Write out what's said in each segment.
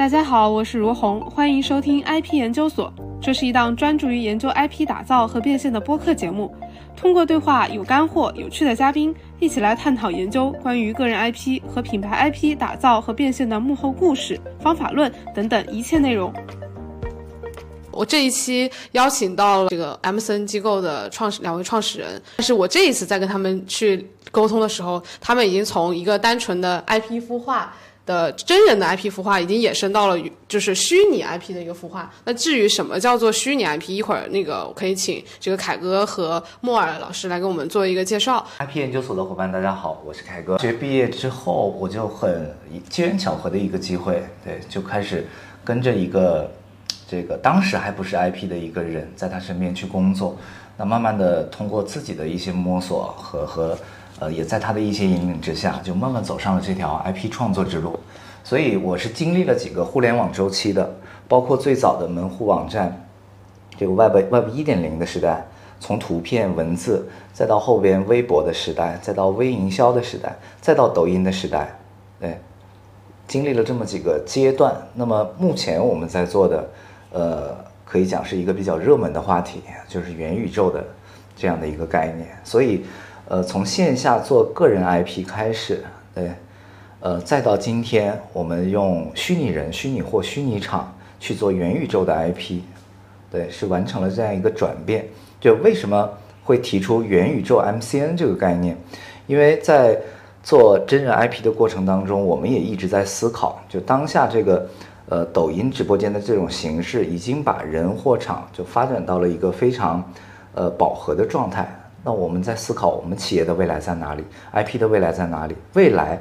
大家好，我是如虹，欢迎收听 IP 研究所。这是一档专注于研究 IP 打造和变现的播客节目。通过对话，有干货、有趣的嘉宾，一起来探讨研究关于个人 IP 和品牌 IP 打造和变现的幕后故事、方法论等等一切内容。我这一期邀请到了这个 M C N 机构的创始两位创始人，但是我这一次在跟他们去沟通的时候，他们已经从一个单纯的 IP 孵化的真人的 IP 孵化，已经衍生到了就是虚拟 IP 的一个孵化。那至于什么叫做虚拟 IP，一会儿那个我可以请这个凯哥和莫尔老师来给我们做一个介绍。IP 研究所的伙伴，大家好，我是凯哥。学毕业之后，我就很机缘巧合的一个机会，对，就开始跟着一个这个当时还不是 IP 的一个人，在他身边去工作。那慢慢的通过自己的一些摸索和和呃，也在他的一些引领之下，就慢慢走上了这条 IP 创作之路。所以我是经历了几个互联网周期的，包括最早的门户网站，这个 Web Web 一点零的时代，从图片、文字，再到后边微博的时代，再到微营销的时代，再到抖音的时代，对，经历了这么几个阶段。那么目前我们在做的，呃，可以讲是一个比较热门的话题，就是元宇宙的这样的一个概念。所以，呃，从线下做个人 IP 开始，对，呃，再到今天我们用虚拟人、虚拟货、虚拟场去做元宇宙的 IP，对，是完成了这样一个转变。就为什么会提出元宇宙 MCN 这个概念？因为在做真人 IP 的过程当中，我们也一直在思考，就当下这个呃抖音直播间的这种形式，已经把人货场就发展到了一个非常呃饱和的状态。那我们在思考，我们企业的未来在哪里？IP 的未来在哪里？未来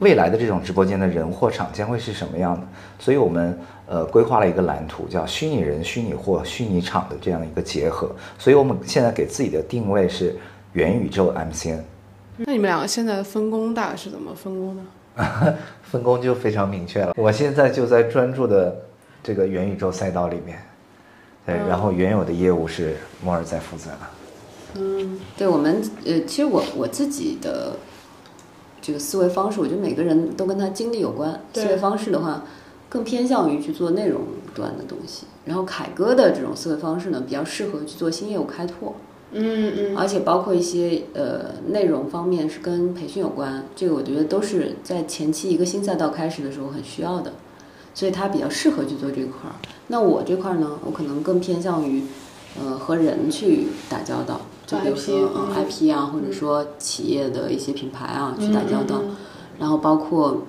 未来的这种直播间的人货场将会是什么样的？所以我们呃规划了一个蓝图，叫虚拟人、虚拟货、虚拟场的这样一个结合。所以我们现在给自己的定位是元宇宙 MCN。那你们两个现在的分工大概是怎么分工的？分工就非常明确了。我现在就在专注的这个元宇宙赛道里面，对，然后原有的业务是摩尔在负责的。嗯，对我们，呃，其实我我自己的这个思维方式，我觉得每个人都跟他经历有关。对思维方式的话，更偏向于去做内容端的东西。然后凯哥的这种思维方式呢，比较适合去做新业务开拓，嗯嗯而且包括一些呃内容方面是跟培训有关，这个我觉得都是在前期一个新赛道开始的时候很需要的，所以他比较适合去做这块儿。那我这块儿呢，我可能更偏向于呃和人去打交道，就比如说 IP 嗯嗯 IP 啊，或者说企业的一些品牌啊去打交道，然后包括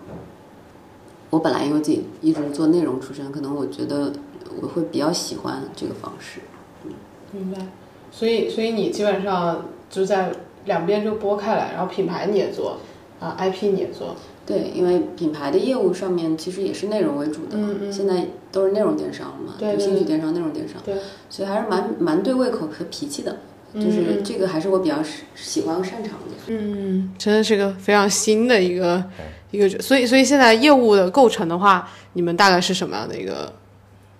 我本来因为自己一直做内容出身，可能我觉得我会比较喜欢这个方式。明白。所以所以你基本上就在两边就拨开来，然后品牌你也做，啊 IP 你也做，对，因为品牌的业务上面其实也是内容为主的嘛，嗯嗯。现在都是内容电商了嘛，对对对就兴趣电商、内容电商，对，所以还是蛮蛮对胃口和脾气的，就是这个还是我比较喜喜欢和擅长的。嗯，真的是个非常新的一个一个，所以所以现在业务的构成的话，你们大概是什么样的一个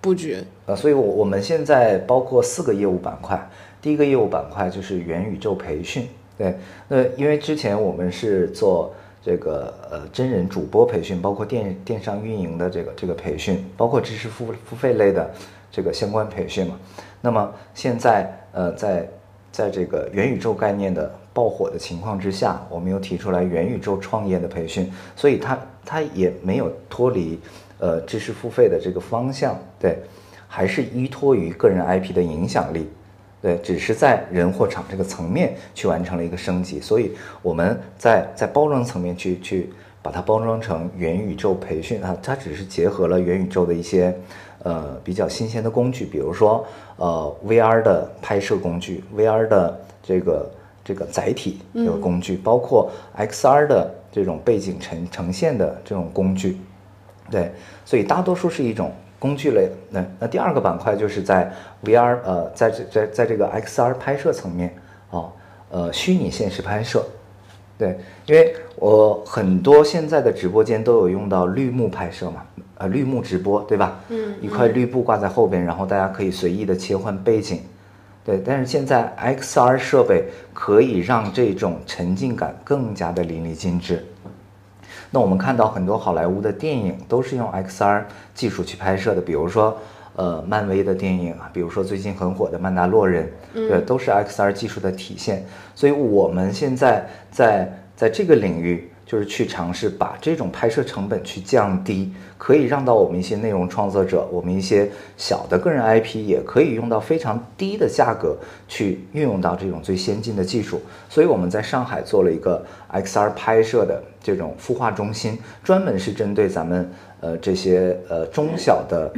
布局？呃，所以我我们现在包括四个业务板块，第一个业务板块就是元宇宙培训，对，那因为之前我们是做这个呃真人主播培训，包括电电商运营的这个这个培训，包括知识付付费类的这个相关培训嘛。那么现在呃在在这个元宇宙概念的爆火的情况之下，我们又提出来元宇宙创业的培训，所以它它也没有脱离呃知识付费的这个方向，对，还是依托于个人 IP 的影响力，对，只是在人货场这个层面去完成了一个升级，所以我们在在包装层面去去把它包装成元宇宙培训。啊，它只是结合了元宇宙的一些呃比较新鲜的工具，比如说呃 VR 的拍摄工具，VR 的这个这个载体这个工具，包括 XR 的这种背景呈呈现的这种工具，对，所以大多数是一种工具类的。那那第二个板块就是在 VR 呃，在这在在这个 XR 拍摄层面哦，呃，虚拟现实拍摄，对，因为我很多现在的直播间都有用到绿幕拍摄嘛，呃，绿幕直播对吧？嗯一块绿布挂在后边，然后大家可以随意的切换背景。对，但是现在 XR 设备可以让这种沉浸感更加的淋漓尽致，那我们看到很多好莱坞的电影都是用 XR 技术去拍摄的，比如说呃漫威的电影啊，比如说最近很火的《曼达洛人》，对，都是 XR 技术的体现。所以我们现在在在这个领域。就是去尝试把这种拍摄成本去降低，可以让到我们一些内容创作者，我们一些小的个人 IP 也可以用到非常低的价格去运用到这种最先进的技术。所以我们在上海做了一个 XR 拍摄的这种孵化中心，专门是针对咱们呃这些呃中小的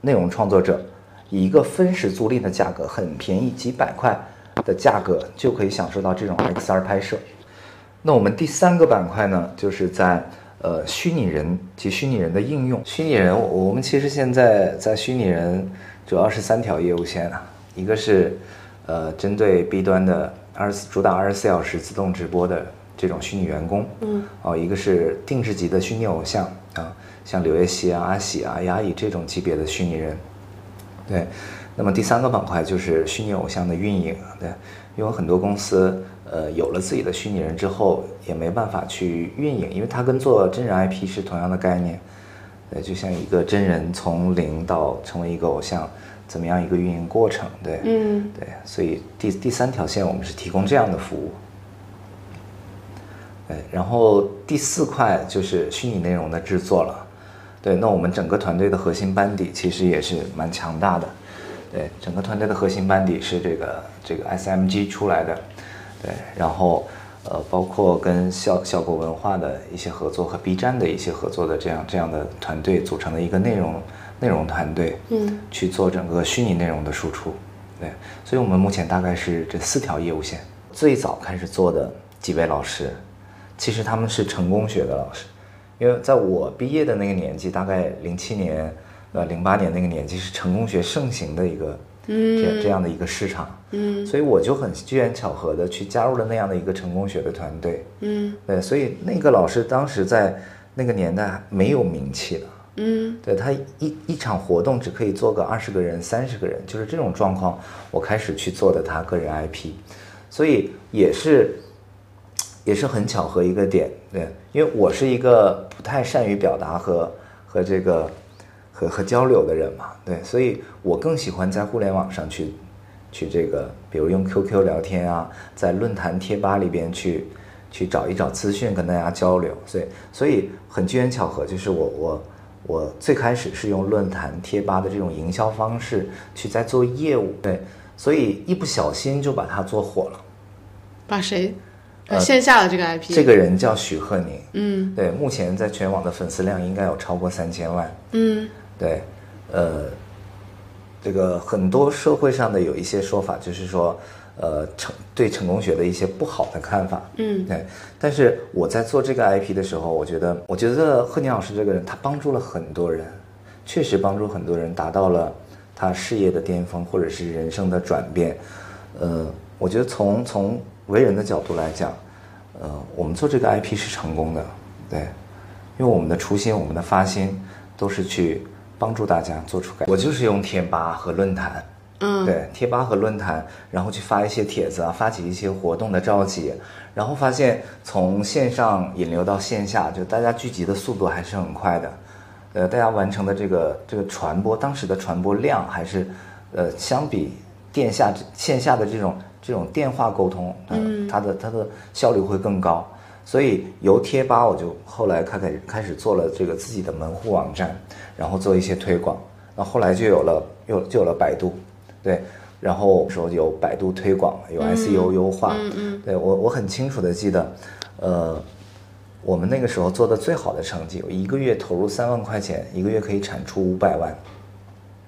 内容创作者，以一个分时租赁的价格，很便宜，几百块的价格就可以享受到这种 XR 拍摄。那我们第三个板块呢，就是在呃虚拟人及虚拟人的应用。虚拟人，我们其实现在在虚拟人主要是三条业务线啊，一个是呃针对 B 端的二十主打二十四小时自动直播的这种虚拟员工，嗯，哦，一个是定制级的虚拟偶像啊，像刘烨希啊、阿喜啊、雅以这种级别的虚拟人，对。那么第三个板块就是虚拟偶像的运营，对，因为很多公司，呃，有了自己的虚拟人之后，也没办法去运营，因为它跟做真人 IP 是同样的概念，呃，就像一个真人从零到成为一个偶像，怎么样一个运营过程，对，嗯，对，所以第第三条线我们是提供这样的服务，对，然后第四块就是虚拟内容的制作了，对，那我们整个团队的核心班底其实也是蛮强大的。对，整个团队的核心班底是这个这个 SMG 出来的，对，然后呃，包括跟效效果文化的一些合作和 B 站的一些合作的这样这样的团队组成的一个内容内容团队，嗯，去做整个虚拟内容的输出，对，所以我们目前大概是这四条业务线。最早开始做的几位老师，其实他们是成功学的老师，因为在我毕业的那个年纪，大概零七年。呃，零八年那个年纪是成功学盛行的一个，这这样的一个市场，嗯，所以我就很机缘巧合的去加入了那样的一个成功学的团队，嗯，对，所以那个老师当时在那个年代没有名气的，嗯，对他一一场活动只可以做个二十个人、三十个人，就是这种状况，我开始去做的他个人 IP，所以也是也是很巧合一个点，对，因为我是一个不太善于表达和和这个。和和交流的人嘛，对，所以我更喜欢在互联网上去，去这个，比如用 QQ 聊天啊，在论坛贴吧里边去，去找一找资讯跟大家交流，所以所以很机缘巧合，就是我我我最开始是用论坛贴吧的这种营销方式去在做业务，对，所以一不小心就把它做火了。把谁？呃，线下的这个 IP，这个人叫许鹤宁，嗯，对，目前在全网的粉丝量应该有超过三千万，嗯。对，呃，这个很多社会上的有一些说法，就是说，呃，成对成功学的一些不好的看法，嗯，对。但是我在做这个 IP 的时候，我觉得，我觉得贺宁老师这个人，他帮助了很多人，确实帮助很多人达到了他事业的巅峰，或者是人生的转变。呃，我觉得从从为人的角度来讲，呃，我们做这个 IP 是成功的，对，因为我们的初心，我们的发心都是去。帮助大家做出改，我就是用贴吧和论坛，嗯，对，贴吧和论坛，然后去发一些帖子啊，发起一些活动的召集，然后发现从线上引流到线下，就大家聚集的速度还是很快的，呃，大家完成的这个这个传播，当时的传播量还是，呃，相比线下线下的这种这种电话沟通，嗯，它的它的效率会更高。所以由贴吧，我就后来开开开始做了这个自己的门户网站，然后做一些推广。那后来就有了，又就有了百度，对，然后说有百度推广，有 SEO 优化，嗯嗯，对我我很清楚的记得，呃，我们那个时候做的最好的成绩，我一个月投入三万块钱，一个月可以产出五百万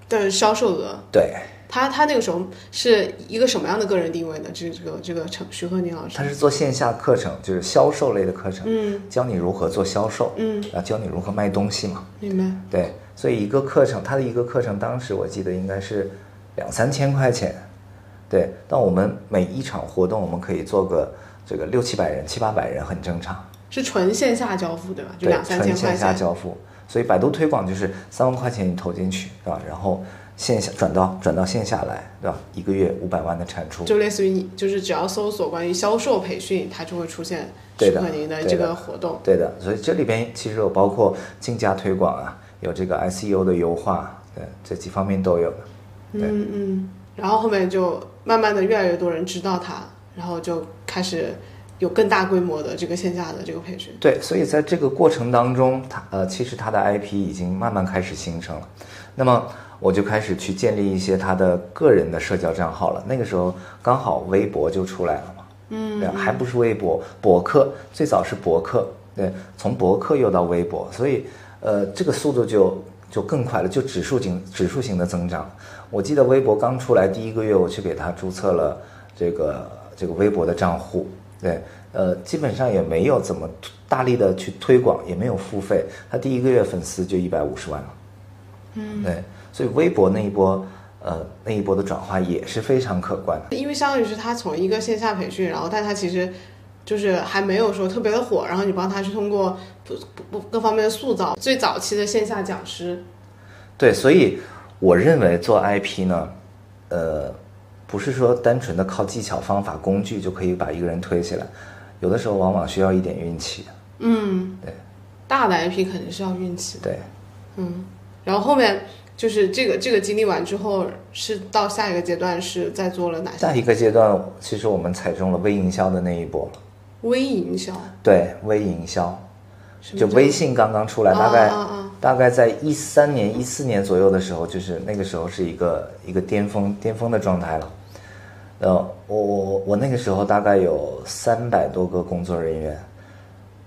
的销售额，对。他他那个时候是一个什么样的个人定位呢？这这个这个陈徐鹤宁老师，他是做线下课程，就是销售类的课程，嗯，教你如何做销售，嗯，啊，教你如何卖东西嘛，明白？对，所以一个课程，他的一个课程，当时我记得应该是两三千块钱，对，但我们每一场活动，我们可以做个这个六七百人、七八百人，很正常。是纯线下交付对吧？就两三千块钱。纯线下交付，所以百度推广就是三万块钱你投进去，是吧？然后。线下转到转到线下来，对吧？一个月五百万的产出，就类似于你就是只要搜索关于销售培训，它就会出现适合您的这个活动。对的。所以这里边其实有包括竞价推广啊，有这个 SEO 的优化，对，这几方面都有。对嗯嗯，然后后面就慢慢的越来越多人知道它，然后就开始有更大规模的这个线下的这个培训。对，所以在这个过程当中，它呃，其实它的 IP 已经慢慢开始形成了。那么我就开始去建立一些他的个人的社交账号了。那个时候刚好微博就出来了嘛，嗯，对，还不是微博，博客最早是博客，对，从博客又到微博，所以呃，这个速度就就更快了，就指数型指数型的增长。我记得微博刚出来第一个月，我去给他注册了这个这个微博的账户，对，呃，基本上也没有怎么大力的去推广，也没有付费，他第一个月粉丝就一百五十万了，嗯，对，所以微博那一波，呃，那一波的转化也是非常可观的。因为相当于是他从一个线下培训，然后但他其实就是还没有说特别的火，然后你帮他去通过不不不各方面的塑造，最早期的线下讲师，对，所以我认为做 IP 呢，呃，不是说单纯的靠技巧、方法、工具就可以把一个人推起来，有的时候往往需要一点运气。嗯，对。大的 IP 肯定是要运气的，对，嗯，然后后面就是这个这个经历完之后，是到下一个阶段是在做了哪些下一个阶段，其实我们踩中了微营销的那一波了。微营销？对，微营销，就微信刚刚出来，大概、啊啊啊大概在一三年、一四年左右的时候，就是那个时候是一个一个巅峰巅峰的状态了。呃，我我我那个时候大概有三百多个工作人员，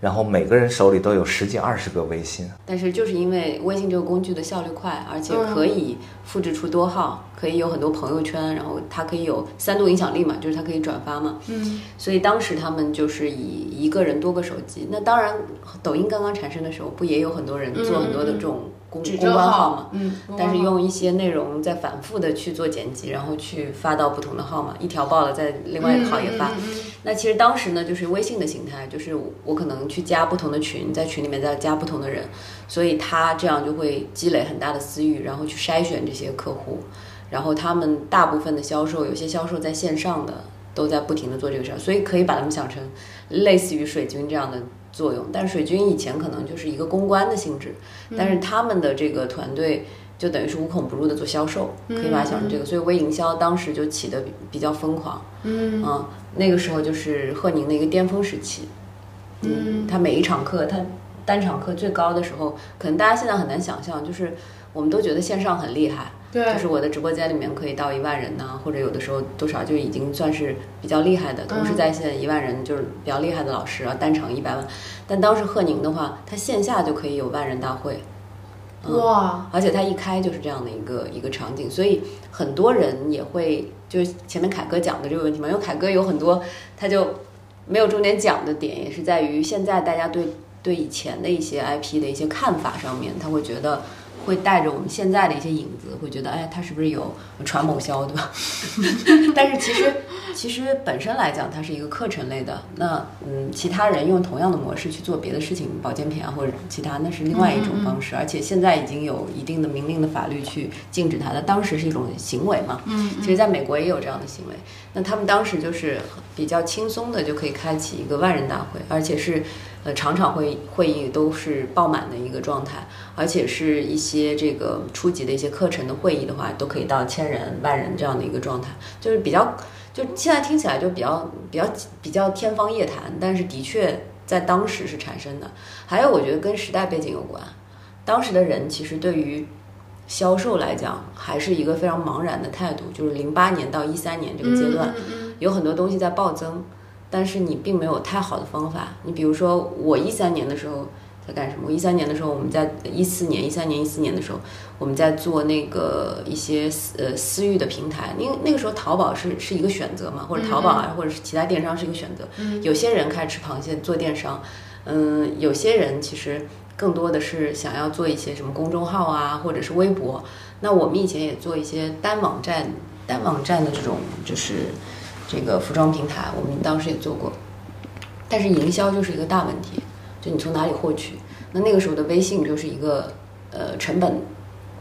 然后每个人手里都有十几二十个微信。但是就是因为微信这个工具的效率快，而且可以复制出多号，可以有很多朋友圈，然后它可以有三度影响力嘛，就是它可以转发嘛。嗯，所以当时他们就是以一个人多个手机。那当然，抖音刚刚产生的时候，不也有很多人做很多的这种公、关号嘛？嗯，但是用一些内容再反复的去做剪辑，然后去发到不同的号码，一条爆了，在另外一个号也发。那其实当时呢，就是微信的形态，就是我可能去加不同的群，在群里面再加不同的人，所以他这样就会积累很大的私域，然后去筛选这些客户，然后他们大部分的销售，有些销售在线上的都在不停的做这个事儿，所以可以把他们想成类似于水军这样的作用。但是水军以前可能就是一个公关的性质，但是他们的这个团队。就等于是无孔不入的做销售，可以把它想成这个，所以微营销当时就起的比比较疯狂，嗯。啊，那个时候就是贺宁的一个巅峰时期，嗯，他每一场课，他单场课最高的时候，可能大家现在很难想象，就是我们都觉得线上很厉害，对。就是我的直播间里面可以到一万人呐、或者有的时候多少就已经算是比较厉害的，同时在线一万人就是比较厉害的老师啊，单场一百万，但当时贺宁的话，他线下就可以有万人大会，哇，而且他一开就是这样的一个一个场景，所以很多人也会就是前面凯哥讲的这个问题嘛，因为凯哥有很多他就没有重点讲的点，也是在于现在大家对对以前的一些 IP 的一些看法上面，他会觉得会带着我们现在的一些影子，会觉得哎，他是不是有传某销，对吧？但是其实其实本身来讲，它是一个课程类的。那嗯，其他人用同样的模式去做别的事情，保健品啊或者其他，那是另外一种方式。而且现在已经有一定的明令的法律去禁止它的，当时是一种行为嘛。嗯，其实在美国也有这样的行为。那他们当时就是比较轻松的就可以开启一个万人大会，而且是。呃，场场会会议都是爆满的一个状态，而且是一些这个初级的一些课程的会议的话，都可以到千人、万人这样的一个状态，就是比较，就现在听起来就比较比较比较天方夜谭，但是的确在当时是产生的。还有，我觉得跟时代背景有关，当时的人其实对于销售来讲，还是一个非常茫然的态度，就是零八年到一三年这个阶段，有很多东西在暴增。但是你并没有太好的方法。你比如说，我一三年的时候在干什么？我一三年的时候，我们在一四年、一三年、一四年的时候，我们在做那个一些呃私域的平台。因为那个时候淘宝是是一个选择嘛，或者淘宝啊，或者是其他电商是一个选择。有些人开始吃螃蟹做电商，嗯，有些人其实更多的是想要做一些什么公众号啊，或者是微博。那我们以前也做一些单网站、单网站的这种就是。这个服装平台，我们当时也做过，但是营销就是一个大问题，就你从哪里获取？那那个时候的微信就是一个呃成本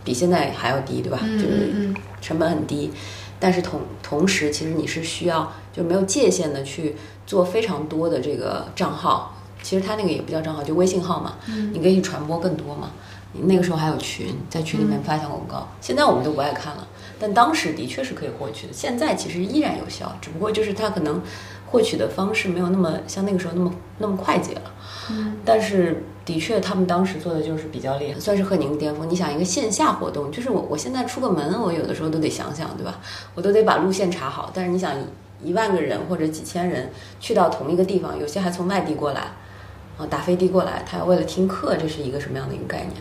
比现在还要低，对吧？就是嗯成本很低，但是同同时，其实你是需要就没有界限的去做非常多的这个账号。其实它那个也不叫账号，就微信号嘛，你可以传播更多嘛。你那个时候还有群，在群里面发小广告，现在我们都不爱看了，但当时的确是可以获取的。现在其实依然有效，只不过就是它可能获取的方式没有那么像那个时候那么那么快捷了。但是的确，他们当时做的就是比较厉害，算是贺宁巅峰。你想一个线下活动，就是我我现在出个门，我有的时候都得想想，对吧？我都得把路线查好。但是你想一万个人或者几千人去到同一个地方，有些还从外地过来，啊，打飞的过来，他要为了听课，这是一个什么样的一个概念？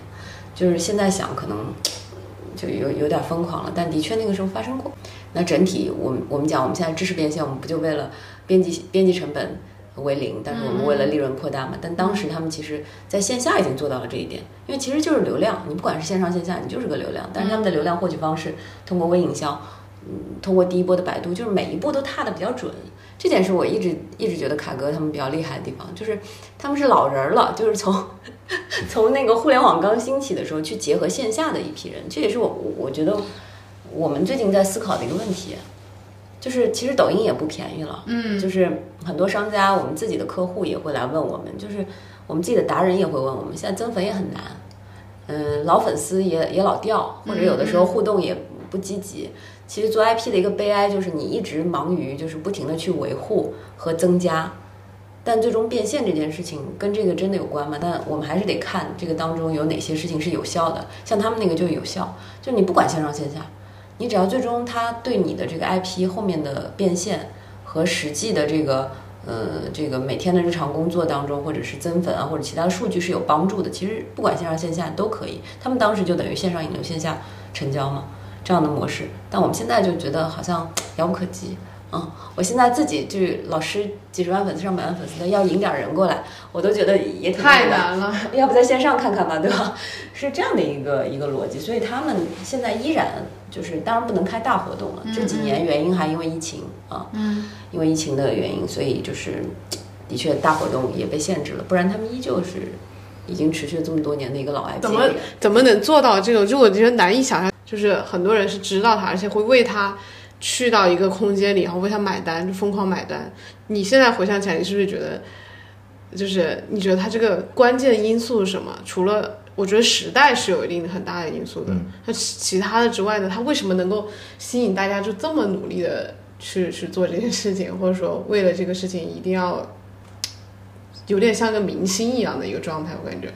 就是现在想可能就有有点疯狂了，但的确那个时候发生过。那整体我们我们讲我们现在知识变现，我们不就为了编辑编辑成本为零，但是我们为了利润扩大嘛？但当时他们其实在线下已经做到了这一点，因为其实就是流量，你不管是线上线下，你就是个流量。但是他们的流量获取方式通过微营销，嗯，通过第一波的百度，就是每一步都踏的比较准。这点是我一直一直觉得卡哥他们比较厉害的地方，就是他们是老人了，就是从 从那个互联网刚兴起的时候去结合线下的一批人，这也是我我我觉得我们最近在思考的一个问题，就是其实抖音也不便宜了，嗯就是很多商家，我们自己的客户也会来问我们，就是我们自己的达人也会问我们，现在增粉也很难，嗯，老粉丝也也老掉，或者有的时候互动也不积极。其实做 IP 的一个悲哀就是你一直忙于就是不停的去维护和增加，但最终变现这件事情跟这个真的有关吗？但我们还是得看这个当中有哪些事情是有效的，像他们那个就有效，就你不管线上线下，你只要最终它对你的这个 IP 后面的变现和实际的这个呃这个每天的日常工作当中，或者是增粉啊或者其他数据是有帮助的。其实不管线上线下都可以，他们当时就等于线上引流线下成交嘛这样的模式，但我们现在就觉得好像遥不可及。嗯，我现在自己就是老师几十万粉丝、上百万粉丝的，要引点人过来，我都觉得也挺太。难了。要不在线上看看吧，对吧？是这样的一个一个逻辑，所以他们现在依然就是，当然不能开大活动了。这几年原因还因为疫情啊，嗯，因为疫情的原因，所以就是的确大活动也被限制了，不然他们依旧是已经持续了这么多年的一个老 IP 怎么怎么能做到这种？就我觉得难以想象，就是很多人是知道他，而且会为他去到一个空间里，然后为他买单，就疯狂买单。你现在回想起来，你是不是觉得，就是你觉得他这个关键的因素是什么？除了我觉得时代是有一定很大的因素的，那其其他的之外呢？他为什么能够吸引大家就这么努力的去去做这件事情，或者说为了这个事情一定要有点像个明星一样的一个状态？我感觉。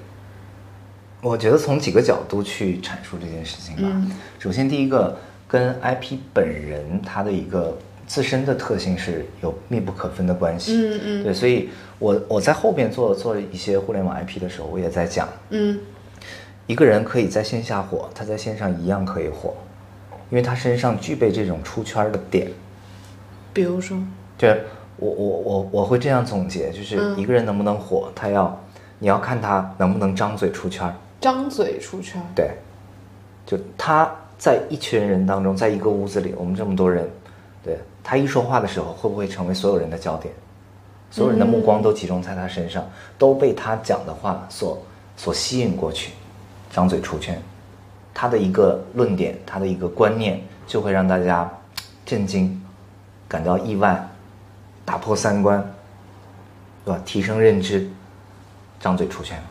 我觉得从几个角度去阐述这件事情吧。嗯首先，第一个跟 IP 本人它的一个自身的特性是有密不可分的关系。嗯嗯对，所以我我在后边做做一些互联网 IP 的时候，我也在讲，嗯一个人可以在线下火，他在线上一样可以火，因为他身上具备这种出圈的点。比如说，就是我我我我会这样总结，就是嗯一个人能不能火，他要你要看他能不能张嘴出圈儿。张嘴出圈。对，就他在一群人当中，在一个屋子里，我们这么多人，对他一说话的时候，会不会成为所有人的焦点？所有人的目光都集中在他身上，都被他讲的话所所吸引过去，张嘴出圈，他的一个论点，他的一个观念，就会让大家震惊，感到意外，打破三观，对吧？提升认知，张嘴出圈。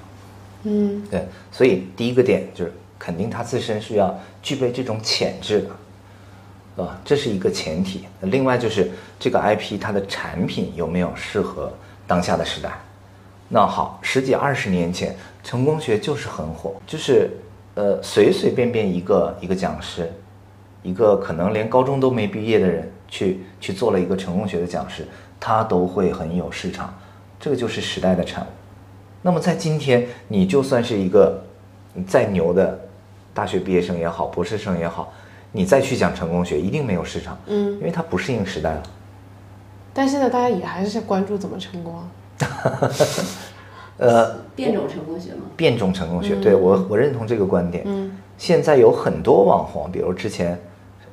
嗯对，所以第一个点就是肯定他自身是要具备这种潜质的，对吧？这是一个前提。另外就是这个 IP 它的产品有没有适合当下的时代？那好，十几二十年前成功学就是很火，就是呃随随便便一个一个讲师，一个可能连高中都没毕业的人去去做了一个成功学的讲师，他都会很有市场，这个就是时代的产物。那么在今天，你就算是一个再牛的大学毕业生也好，博士生也好，你再去讲成功学，一定没有市场，嗯，因为它不适应时代了。但现在大家也还是在关注怎么成功啊。呃，变种成功学吗。变种成功学，对我我认同这个观点。嗯，现在有很多网红，比如之前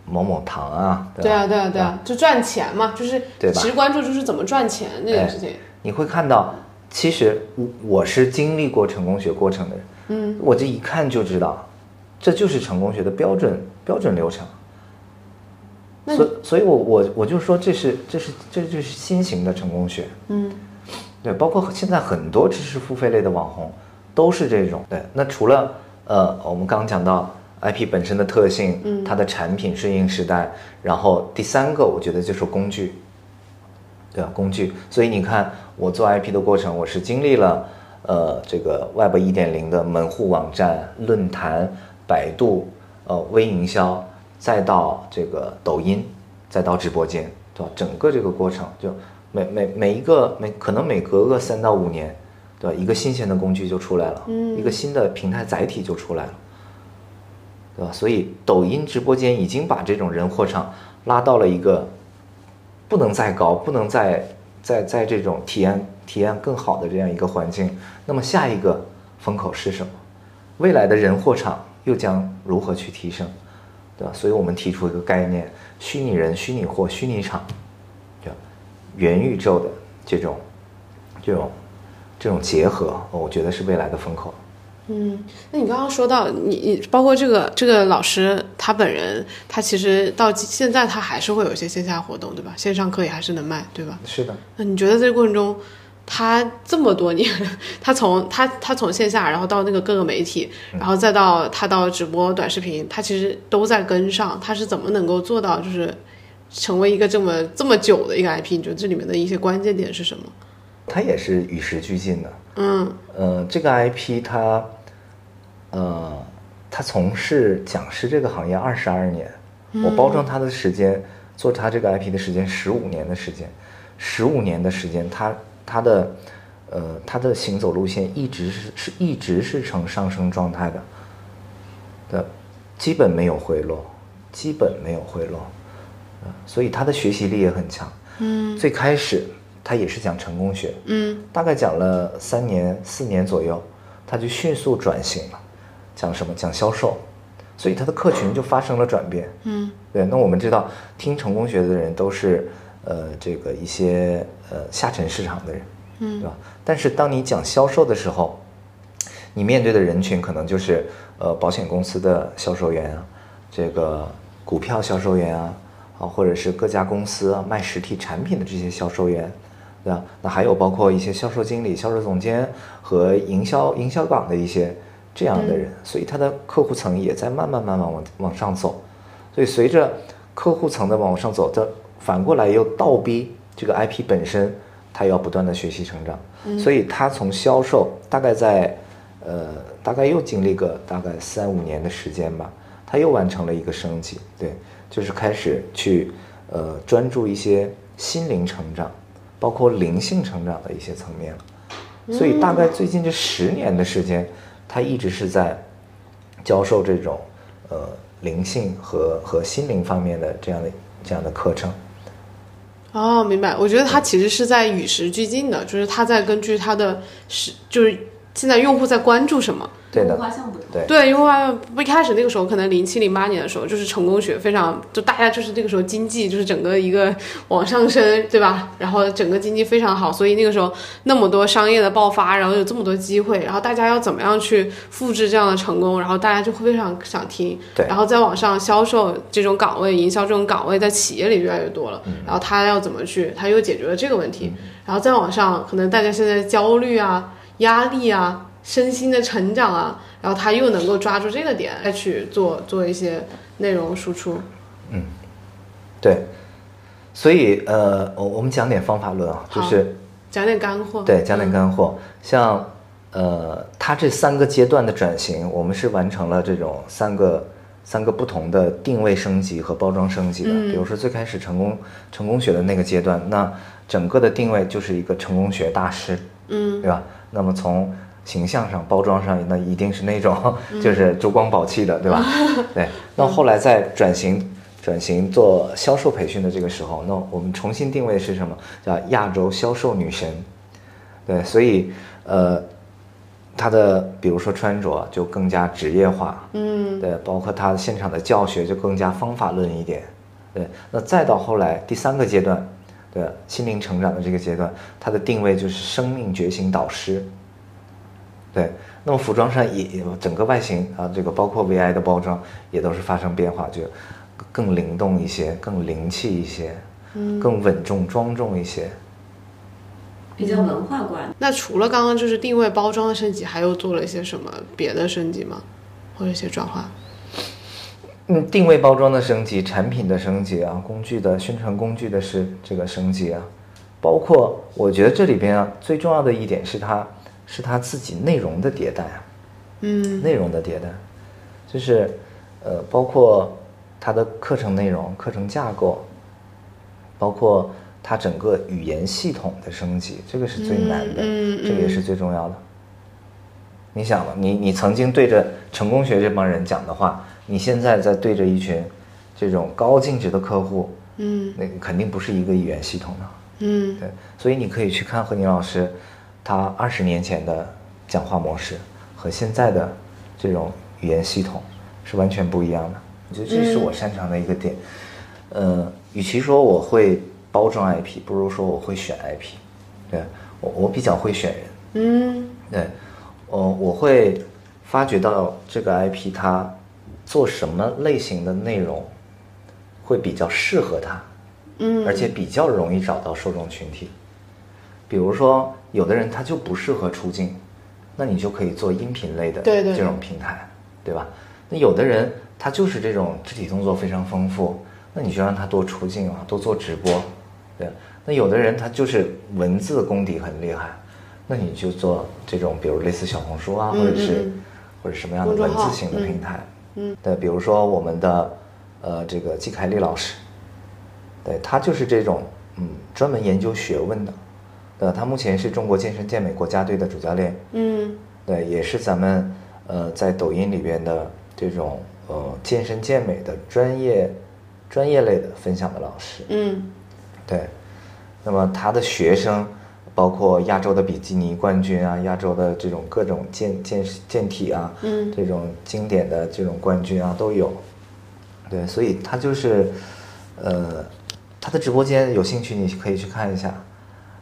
某某糖啊，对吧？对啊，对啊，对啊，就赚钱嘛，就是对吧其实关注就是怎么赚钱这件哎事情。你会看到，其实我我是经历过成功学过程的人，嗯，我这一看就知道，这就是成功学的标准标准流程。所所以我我我就说这是这是这就是新型的成功学。嗯对，包括现在很多知识付费类的网红都是这种。对，那除了呃，我们刚刚讲到 IP 本身的特性，嗯它的产品顺应时代，然后第三个我觉得就是工具，对吧？工具。所以你看，我做 IP 的过程，我是经历了呃这个 Web 一点零的门户网站、论坛、百度、呃微营销，再到这个抖音，再到直播间，对吧？整个这个过程就每每每一个每可能每隔个三到五年，对吧？一个新鲜的工具就出来了，嗯一个新的平台载体就出来了。对吧？所以抖音直播间已经把这种人货场拉到了一个不能再高，不能再在在这种体验体验更好的这样一个环境。那么下一个风口是什么？未来的人货场又将如何去提升？对吧？所以我们提出一个概念：虚拟人、虚拟货、虚拟场，对吧？元宇宙的这种这种这种结合，我觉得是未来的风口。嗯，那你刚刚说到你你包括这个这个老师他本人，他其实到现在他还是会有一些线下活动，对吧？线上课也还是能卖，对吧？是的。那你觉得这个过程中，他这么多年，他从他他从线下，然后到那个各个媒体，然后再到他到直播短视频，他其实都在跟上。他是怎么能够做到，就是成为一个这么这么久的一个 IP？你觉得这里面的一些关键点是什么？他也是与时俱进的。嗯呃，这个 IP 它，呃，他从事讲师这个行业二十二年，我包装他的时间，做他这个 IP 的时间十五年的时间，十五年的时间，他他的，呃，他的行走路线一直是是一直是呈上升状态的，的，基本没有回落，基本没有回落，呃所以他的学习力也很强。嗯。最开始他也是讲成功学，嗯。大概讲了三年四年左右，他就迅速转型了，讲什么？讲销售，所以他的客群就发生了转变。嗯对，那我们知道，听成功学的人都是呃这个一些呃下沉市场的人，嗯对吧？但是当你讲销售的时候，你面对的人群可能就是呃保险公司的销售员啊，这个股票销售员啊，啊或者是各家公司啊卖实体产品的这些销售员，对吧？那还有包括一些销售经理、销售总监和营销营销岗的一些这样的人，所以他的客户层也在慢慢慢慢往往上走。所以随着客户层的往上走，这反过来又倒逼这个 IP 本身，它要不断的学习成长。所以它从销售大概在呃大概又经历个大概三五年的时间吧，它又完成了一个升级，对，就是开始去呃专注一些心灵成长，包括灵性成长的一些层面了。所以大概最近这十年的时间，他一直是在教授这种呃灵性和和心灵方面的这样的这样的课程。哦，明白。我觉得他其实是在与时俱进的，就是他在根据他的是，就是现在用户在关注什么。对的用户画像不同。对对，因为啊，不一开始那个时候，可能零七零八年的时候，就是成功学非常，就大家就是那个时候经济就是整个一个往上升，对吧？然后整个经济非常好，所以那个时候那么多商业的爆发，然后有这么多机会，然后大家要怎么样去复制这样的成功，然后大家就会非常想听。对然后在网上销售这种岗位、营销这种岗位，在企业里越来越多了。然后他要怎么去，他又解决了这个问题。然后再往上，可能大家现在焦虑啊、压力啊、身心的成长啊，然后他又能够抓住这个点，再去做做一些内容输出。嗯对，所以呃，我我们讲点方法论啊，就是讲点干货。对讲点干货，像呃，他这三个阶段的转型，我们是完成了这种三个三个不同的定位升级和包装升级的。比如说最开始成功成功学的那个阶段，那整个的定位就是一个成功学大师，嗯，对吧？那么从形象上、包装上，那一定是那种 就是珠光宝气的，对吧？对。那后来在转型转型做销售培训的这个时候，那我们重新定位是什么？叫亚洲销售女神。对，所以呃，她的比如说穿着就更加职业化，嗯对，包括她现场的教学就更加方法论一点，对。那再到后来第三个阶段，对心灵成长的这个阶段，她的定位就是生命觉醒导师。对，那么服装上也也整个外形啊，这个包括 VI 的包装也都是发生变化，就更灵动一些，更灵气一些，嗯，更稳重庄重一些。比较文化观。那除了刚刚就是定位包装的升级，还有做了一些什么别的升级吗？或者一些转化？嗯，定位包装的升级，产品的升级啊，工具的宣传工具的是这个升级啊，包括我觉得这里边啊最重要的一点是它是他自己内容的迭代啊，嗯内容的迭代，就是呃包括他的课程内容、课程架构，包括他整个语言系统的升级，这个是最难的，嗯嗯这个也是最重要的。你想嘛，你你曾经对着成功学这帮人讲的话，你现在在对着一群这种高净值的客户，嗯那肯定不是一个语言系统的。嗯对，所以你可以去看何宁老师，他二十年前的讲话模式和现在的这种语言系统是完全不一样的。我觉得这是我擅长的一个点。呃，与其说我会包装 IP，不如说我会选 IP。对我，我比较会选人。嗯对，呃，我会发掘到这个 IP 它做什么类型的内容会比较适合它，嗯而且比较容易找到受众群体。比如说，有的人他就不适合出镜，那你就可以做音频类的这种平台，对吧？那有的人他就是这种肢体动作非常丰富，那你就让他多出镜啊，多做直播，对。那有的人他就是文字功底很厉害，那你就做这种，比如类似小红书啊，嗯或者是、或者什么样的文字型的嗯平台，嗯，对，比如说我们的呃这个季凯丽老师，对他就是这种嗯专门研究学问的，对，他目前是中国健身健美国家队的主教练，嗯对，也是咱们呃在抖音里边的这种呃健身健美的专业专业类的分享的老师，嗯对，那么他的学生包括亚洲的比基尼冠军啊，亚洲的这种各种健健健体啊，嗯这种经典的这种冠军啊都有。对，所以他就是，呃，他的直播间有兴趣你可以去看一下，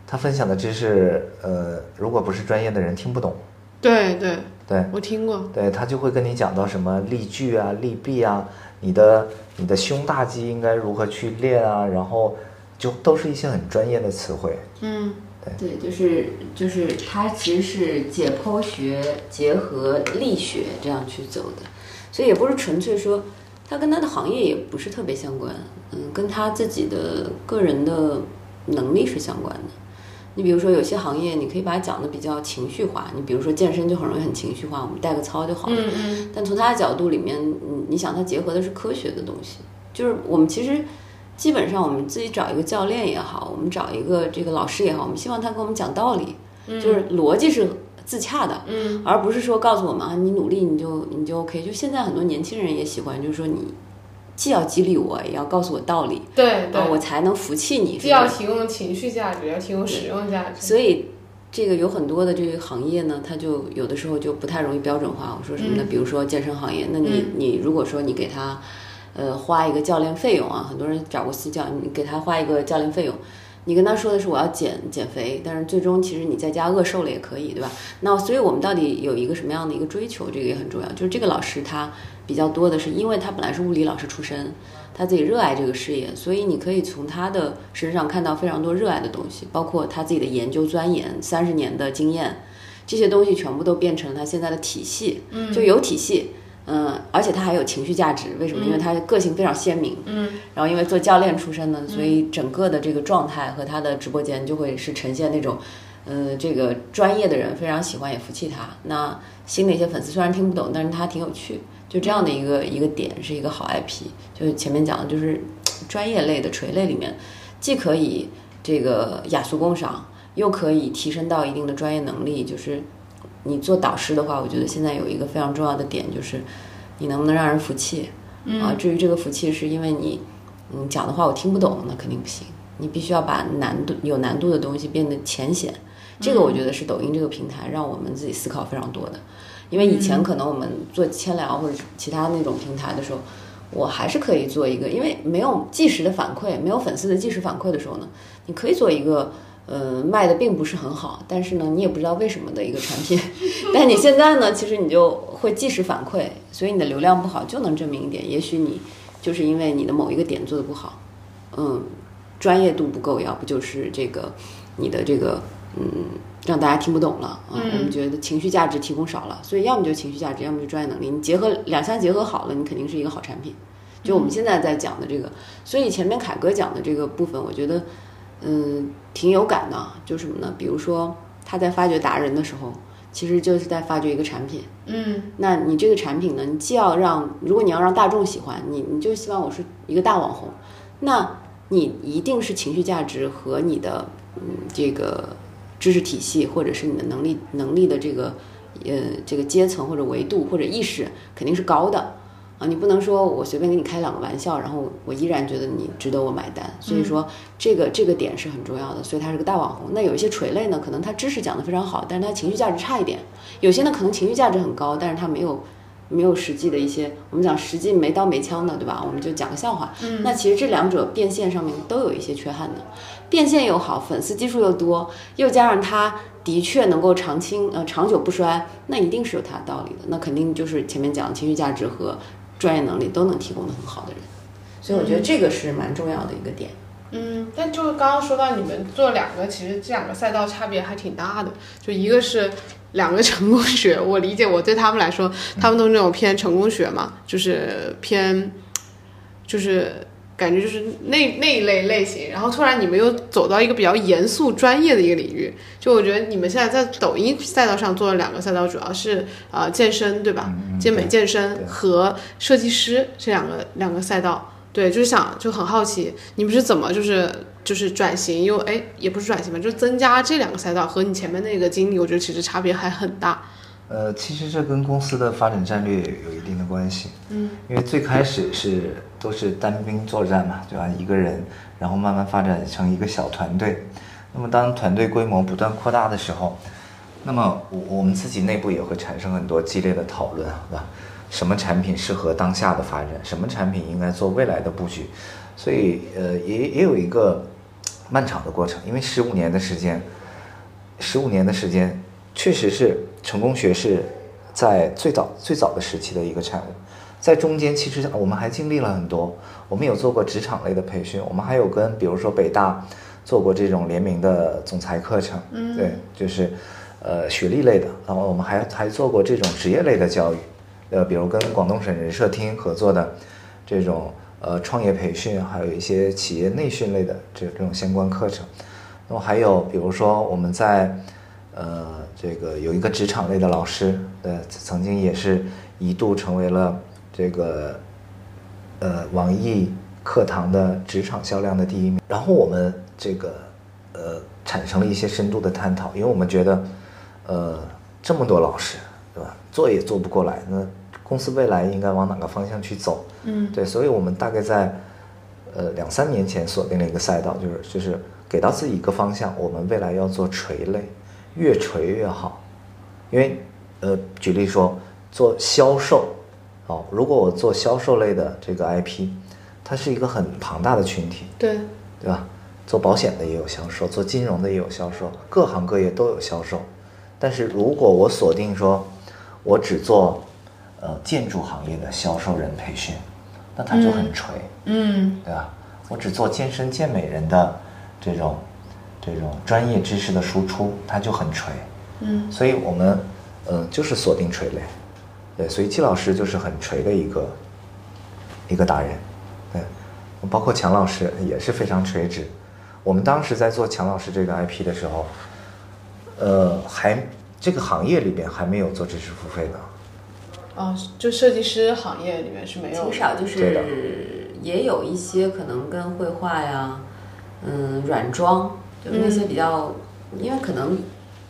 他分享的知识，呃，如果不是专业的人听不懂，对对，对，我听过。对他就会跟你讲到什么力矩啊、力臂啊，你的你的胸大肌应该如何去练啊，然后就都是一些很专业的词汇。嗯对，就是就是他其实是解剖学结合力学这样去走的，所以也不是纯粹说他跟他的行业也不是特别相关，嗯，跟他自己的个人的能力是相关的。你比如说有些行业，你可以把它讲的比较情绪化，你比如说健身就很容易很情绪化，我们带个操就好了。嗯嗯但从他的角度里面，你，你想他结合的是科学的东西，就是我们其实基本上我们自己找一个教练也好，我们找一个这个老师也好，我们希望他给我们讲道理，就是逻辑是自洽的，嗯而不是说告诉我们啊，你努力你就你就 OK。就现在很多年轻人也喜欢，就是说你既要激励我，也要告诉我道理，对啊，我，才能服气你。既要提供情绪价值，要提供使用价值。所以这个有很多的这个行业呢，它就有的时候就不太容易标准化。我说什么呢？比如说健身行业，那你、你如果说你给他呃花一个教练费用啊，很多人找过私教，你给他花一个教练费用。你跟他说的是我要减减肥，但是最终其实你在家饿瘦了也可以，对吧？那所以我们到底有一个什么样的一个追求，这个也很重要。就是这个老师他比较多的是，因为他本来是物理老师出身，他自己热爱这个事业，所以你可以从他的身上看到非常多热爱的东西，包括他自己的研究钻研，三十年的经验，这些东西全部都变成了他现在的体系，嗯，就有体系。嗯，而且他还有情绪价值，为什么？因为他个性非常鲜明，嗯，然后因为做教练出身呢，所以整个的这个状态和他的直播间就会是呈现那种，呃，这个专业的人非常喜欢也服气他。那新的一些粉丝虽然听不懂，但是他挺有趣，就这样的一个一个点是一个好 IP。就是前面讲的，就是专业类的垂类里面，既可以这个雅俗共赏，又可以提升到一定的专业能力。就是你做导师的话，我觉得现在有一个非常重要的点，就是你能不能让人服气。啊，至于这个服气是因为你，你，讲的话我听不懂，那肯定不行。你必须要把难度有难度的东西变得浅显，这个我觉得是抖音这个平台让我们自己思考非常多的。因为以前可能我们做千聊或者其他那种平台的时候，我还是可以做一个，因为没有即时的反馈，没有粉丝的即时反馈的时候呢，你可以做一个呃，卖的并不是很好，但是呢，你也不知道为什么的一个产品，但你现在呢，其实你就会即时反馈，所以你的流量不好就能证明一点，也许你就是因为你的某一个点做的不好，嗯，专业度不够，要不就是这个你的这个嗯让大家听不懂了啊，我们觉得情绪价值提供少了，所以要么就情绪价值，要么就专业能力，你结合两相结合好了，你肯定是一个好产品。就我们现在在讲的这个，所以前面凯哥讲的这个部分，我觉得。嗯，挺有感的，就什么呢？比如说他在发掘达人的时候，其实就是在发掘一个产品。嗯，那你这个产品呢，你既要让，如果你要让大众喜欢你，你就希望我是一个大网红，那你一定是情绪价值和你的嗯这个知识体系，或者是你的能力能力的这个呃这个阶层或者维度或者意识肯定是高的。啊，你不能说我随便给你开两个玩笑，然后我依然觉得你值得我买单。所以说，这个这个点是很重要的。所以他是个大网红。那有一些垂类呢，可能他知识讲得非常好，但是他情绪价值差一点。有些呢，可能情绪价值很高，但是他没有没有实际的一些，我们讲实际没刀没枪的，对吧？我们就讲个笑话。嗯。那其实这两者变现上面都有一些缺憾的，变现又好，粉丝基数又多，又加上他的确能够长青呃长久不衰，那一定是有他的道理的。那肯定就是前面讲情绪价值和。专业能力都能提供的很好的人，所以我觉得这个是蛮重要的一个点。嗯，但就是刚刚说到你们做两个，其实这两个赛道差别还挺大的。就一个是两个成功学，我理解我对他们来说，他们都是那种偏成功学嘛，就是偏，就是。感觉就是那那一类类型，然后突然你们又走到一个比较严肃专业的一个领域，就我觉得你们现在在抖音赛道上做了两个赛道，主要是呃健身对吧？健美健身和设计师这两个两个赛道，对，就是想就很好奇你们是怎么就是就是转型又哎也不是转型吧，就增加这两个赛道和你前面那个经历，我觉得其实差别还很大。呃，其实这跟公司的发展战略有一定的关系。嗯，因为最开始是都是单兵作战嘛，对吧？一个人，然后慢慢发展成一个小团队。那么当团队规模不断扩大的时候，那么我我们自己内部也会产生很多激烈的讨论，对吧？什么产品适合当下的发展？什么产品应该做未来的布局？所以，呃，也也有一个漫长的过程，因为十五年的时间，十五年的时间。确实是成功学是在最早最早的时期的一个产物，在中间其实我们还经历了很多，我们有做过职场类的培训，我们还有跟比如说北大做过这种联名的总裁课程，嗯，对，就是呃学历类的，然后我们还还做过这种职业类的教育，呃，比如跟广东省人社厅合作的这种呃创业培训，还有一些企业内训类的这这种相关课程，那么还有比如说我们在。呃，这个有一个职场类的老师，呃，曾经也是一度成为了这个呃网易课堂的职场销量的第一名。然后我们这个呃产生了一些深度的探讨，因为我们觉得，呃，这么多老师，对吧？做也做不过来，那公司未来应该往哪个方向去走？嗯，对，所以我们大概在呃两三年前锁定了一个赛道，就是就是给到自己一个方向，我们未来要做垂类。越垂越好，因为，呃，举例说做销售，哦，如果我做销售类的这个 IP，它是一个很庞大的群体，对，对吧？做保险的也有销售，做金融的也有销售，各行各业都有销售。但是如果我锁定说，我只做，呃，建筑行业的销售人培训，那他就很垂，嗯，对吧？我只做健身健美人的这种。这种专业知识的输出，他就很垂，嗯，所以我们，呃，就是锁定垂类，对，所以季老师就是很垂的一个一个达人，对，包括强老师也是非常垂直。我们当时在做强老师这个 IP 的时候，呃，还这个行业里边还没有做知识付费的，哦，就设计师行业里面是没有，挺少，就是也有一些可能跟绘画呀，嗯，软装。就那些比较，因为可能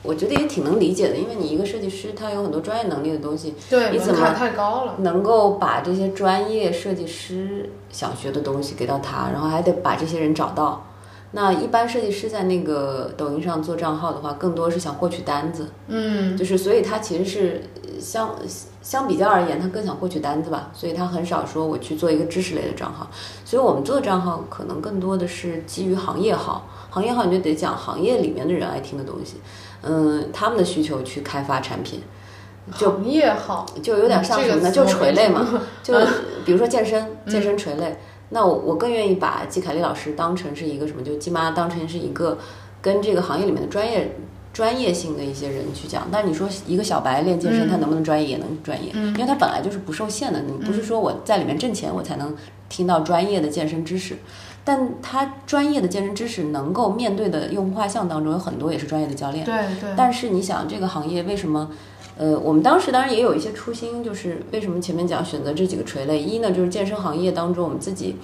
我觉得也挺能理解的，因为你一个设计师，他有很多专业能力的东西，对，你怎么太高了，能够把这些专业设计师想学的东西给到他，然后还得把这些人找到，那一般设计师在那个抖音上做账号的话，更多是想获取单子，嗯就是所以他其实是呃相相比较而言，他更想获取单子吧，所以他很少说我去做一个知识类的账号。所以我们做的账号可能更多的是基于行业号，行业号你就得讲行业里面的人爱听的东西，嗯，他们的需求去开发产品，就行业好，就有点像什么呢？就垂类嘛就比如说健身，健身垂类。那我我更愿意把季凯丽老师当成是一个什么？就季妈当成是一个跟这个行业里面的专业专业性的一些人去讲。但你说一个小白练健身，嗯他能不能专业？也能专业，因为他本来就是不受限的。你不是说我在里面挣钱，我才能听到专业的健身知识。但他专业的健身知识能够面对的用户画像当中有很多也是专业的教练。对对，但是你想，这个行业为什么？呃，我们当时当然也有一些初心，就是为什么前面讲选择这几个垂类？一呢，就是健身行业当中我们自己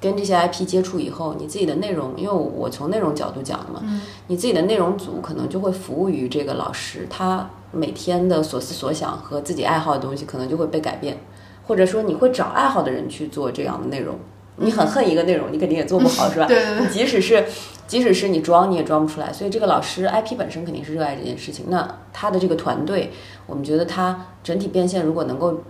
跟这些 IP 接触以后，你自己的内容，因为我从内容角度讲的嘛，你自己的内容组可能就会服务于这个老师，他每天的所思所想和自己爱好的东西可能就会被改变，或者说你会找爱好的人去做这样的内容。你很恨一个内容，你肯定也做不好，是吧？对对对你即使是即使是你装，你也装不出来。所以这个老师 IP 本身肯定是热爱这件事情。那他的这个团队，我们觉得他整体变现如果能够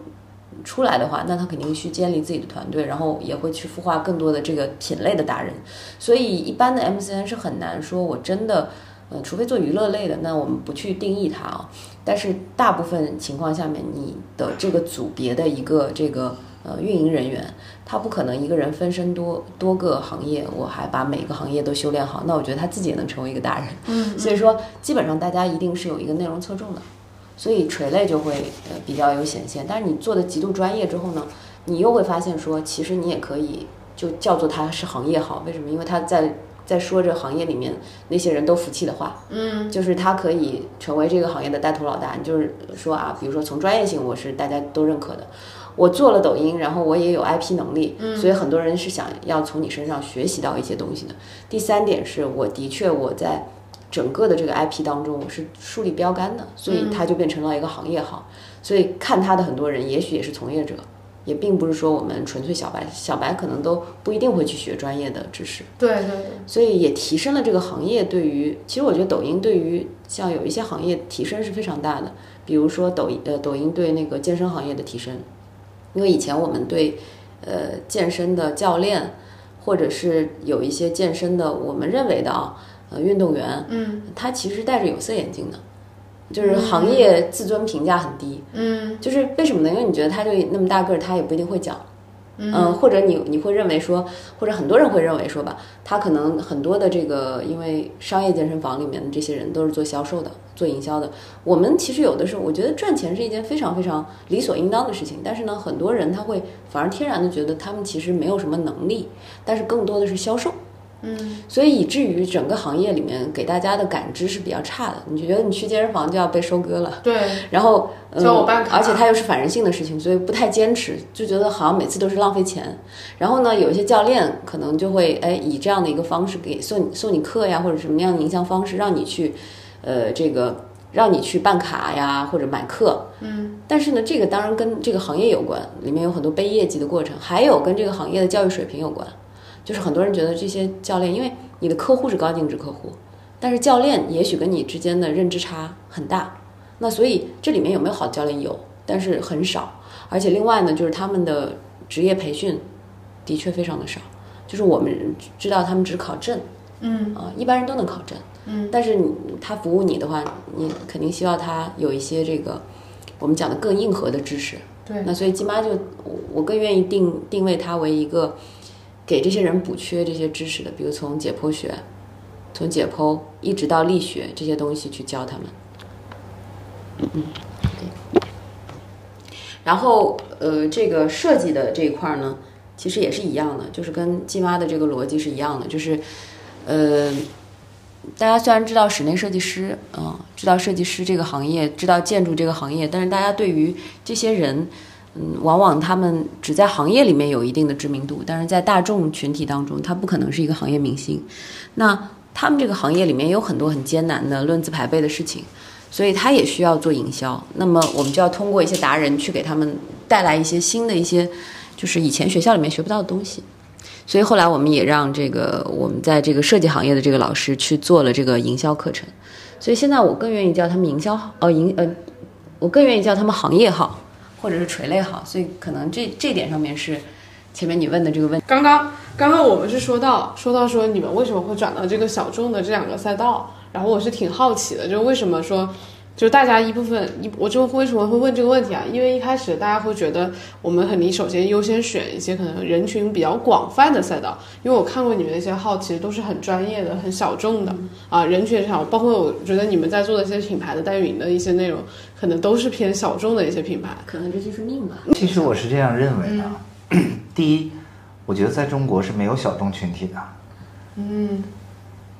出来的话，那他肯定去建立自己的团队，然后也会去孵化更多的这个品类的达人。所以一般的 MCN 是很难说我真的，呃，除非做娱乐类的，那我们不去定义它啊。但是大部分情况下面，你的这个组别的一个这个呃运营人员，他不可能一个人分身多多个行业，我还把每个行业都修炼好，那我觉得他自己也能成为一个大人。嗯，所以说基本上大家一定是有一个内容侧重的，所以垂类就会呃比较有显现。但是你做的极度专业之后呢，你又会发现说，其实你也可以就叫做他是行业好，为什么？因为他在在说这行业里面那些人都服气的话，嗯就是他可以成为这个行业的带头老大。你就是说啊，比如说从专业性，我是大家都认可的。我做了抖音，然后我也有 IP 能力，所以很多人是想要从你身上学习到一些东西的。第三点是我的确我在整个的这个 IP 当中我是树立标杆的，所以它就变成了一个行业号。所以看它的很多人，也许也是从业者，也并不是说我们纯粹小白，小白可能都不一定会去学专业的知识。对对对，所以也提升了这个行业对于，其实我觉得抖音对于像有一些行业提升是非常大的，比如说抖音呃抖音对那个健身行业的提升，因为以前我们对呃健身的教练或者是有一些健身的我们认为的啊呃运动员，嗯他其实戴着有色眼镜的，就是行业自尊评价很低，嗯就是为什么呢？因为你觉得他就那么大个儿，他也不一定会讲。嗯，或者你你会认为说，或者很多人会认为说吧，他可能很多的这个，因为商业健身房里面的这些人都是做销售的，做营销的。我们其实有的时候，我觉得赚钱是一件非常非常理所应当的事情，但是呢，很多人他会反而天然的觉得他们其实没有什么能力，但是更多的是销售。嗯，所以以至于整个行业里面给大家的感知是比较差的，你就觉得你去健身房就要被收割了。对，然后，嗯叫我办卡而且它又是反人性的事情，所以不太坚持，就觉得好像每次都是浪费钱。然后呢，有一些教练可能就会哎以这样的一个方式给送你送你课呀，或者什么样的营销方式，让你去，呃，这个让你去办卡呀，或者买课。嗯，但是呢，这个当然跟这个行业有关，里面有很多背业绩的过程，还有跟这个行业的教育水平有关。就是很多人觉得这些教练，因为你的客户是高净值客户，但是教练也许跟你之间的认知差很大。那所以这里面有没有好的教练有，但是很少。而且另外呢，就是他们的职业培训的确非常的少。就是我们知道他们只考证，嗯啊、一般人都能考证，嗯，但是你他服务你的话，你肯定希望他有一些这个我们讲的更硬核的知识。对，那所以金妈就我我更愿意定定位它为一个给这些人补缺这些知识的，比如从解剖学，从解剖一直到力学这些东西去教他们。嗯，对。然后呃，这个设计的这一块儿呢，其实也是一样的，就是跟金妈的这个逻辑是一样的，就是呃。大家虽然知道室内设计师，嗯，知道设计师这个行业，知道建筑这个行业，但是大家对于这些人，嗯，往往他们只在行业里面有一定的知名度，但是在大众群体当中，他不可能是一个行业明星。那他们这个行业里面有很多很艰难的论资排辈的事情，所以他也需要做营销。那么我们就要通过一些达人去给他们带来一些新的一些，就是以前学校里面学不到的东西。所以后来我们也让这个我们在这个设计行业的这个老师去做了这个营销课程，所以现在我更愿意叫他们营销号，呃营呃，我更愿意叫他们行业号或者是垂类号，所以可能这这点上面是前面你问的这个问题。刚刚刚刚我们是说到说到说你们为什么会转到这个小众的这两个赛道，然后我是挺好奇的，就是为什么说。就大家一部分一，我就为什么会问这个问题啊？因为一开始大家会觉得我们肯定首先优先选一些可能人群比较广泛的赛道，因为我看过你们那些号，其实都是很专业的、很小众的啊，人群少。包括我觉得你们在做的一些品牌的代运营的一些内容，可能都是偏小众的一些品牌。可能这就是命吧。其实我是这样认为的。第一，我觉得在中国是没有小众群体的。嗯。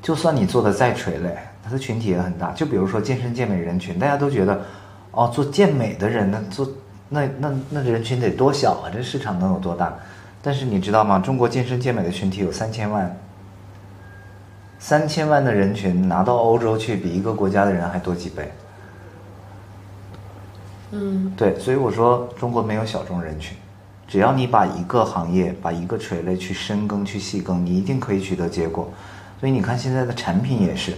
就算你做的再垂类。它的群体也很大，就比如说健身健美人群，大家都觉得，哦，做健美的人呢，做那那那人群得多小啊，这市场能有多大？但是你知道吗？中国健身健美的群体有三千万，三千万的人群拿到欧洲去，比一个国家的人还多几倍。嗯，对，所以我说中国没有小众人群，只要你把一个行业、把一个垂类去深耕、去细耕，你一定可以取得结果。所以你看现在的产品也是。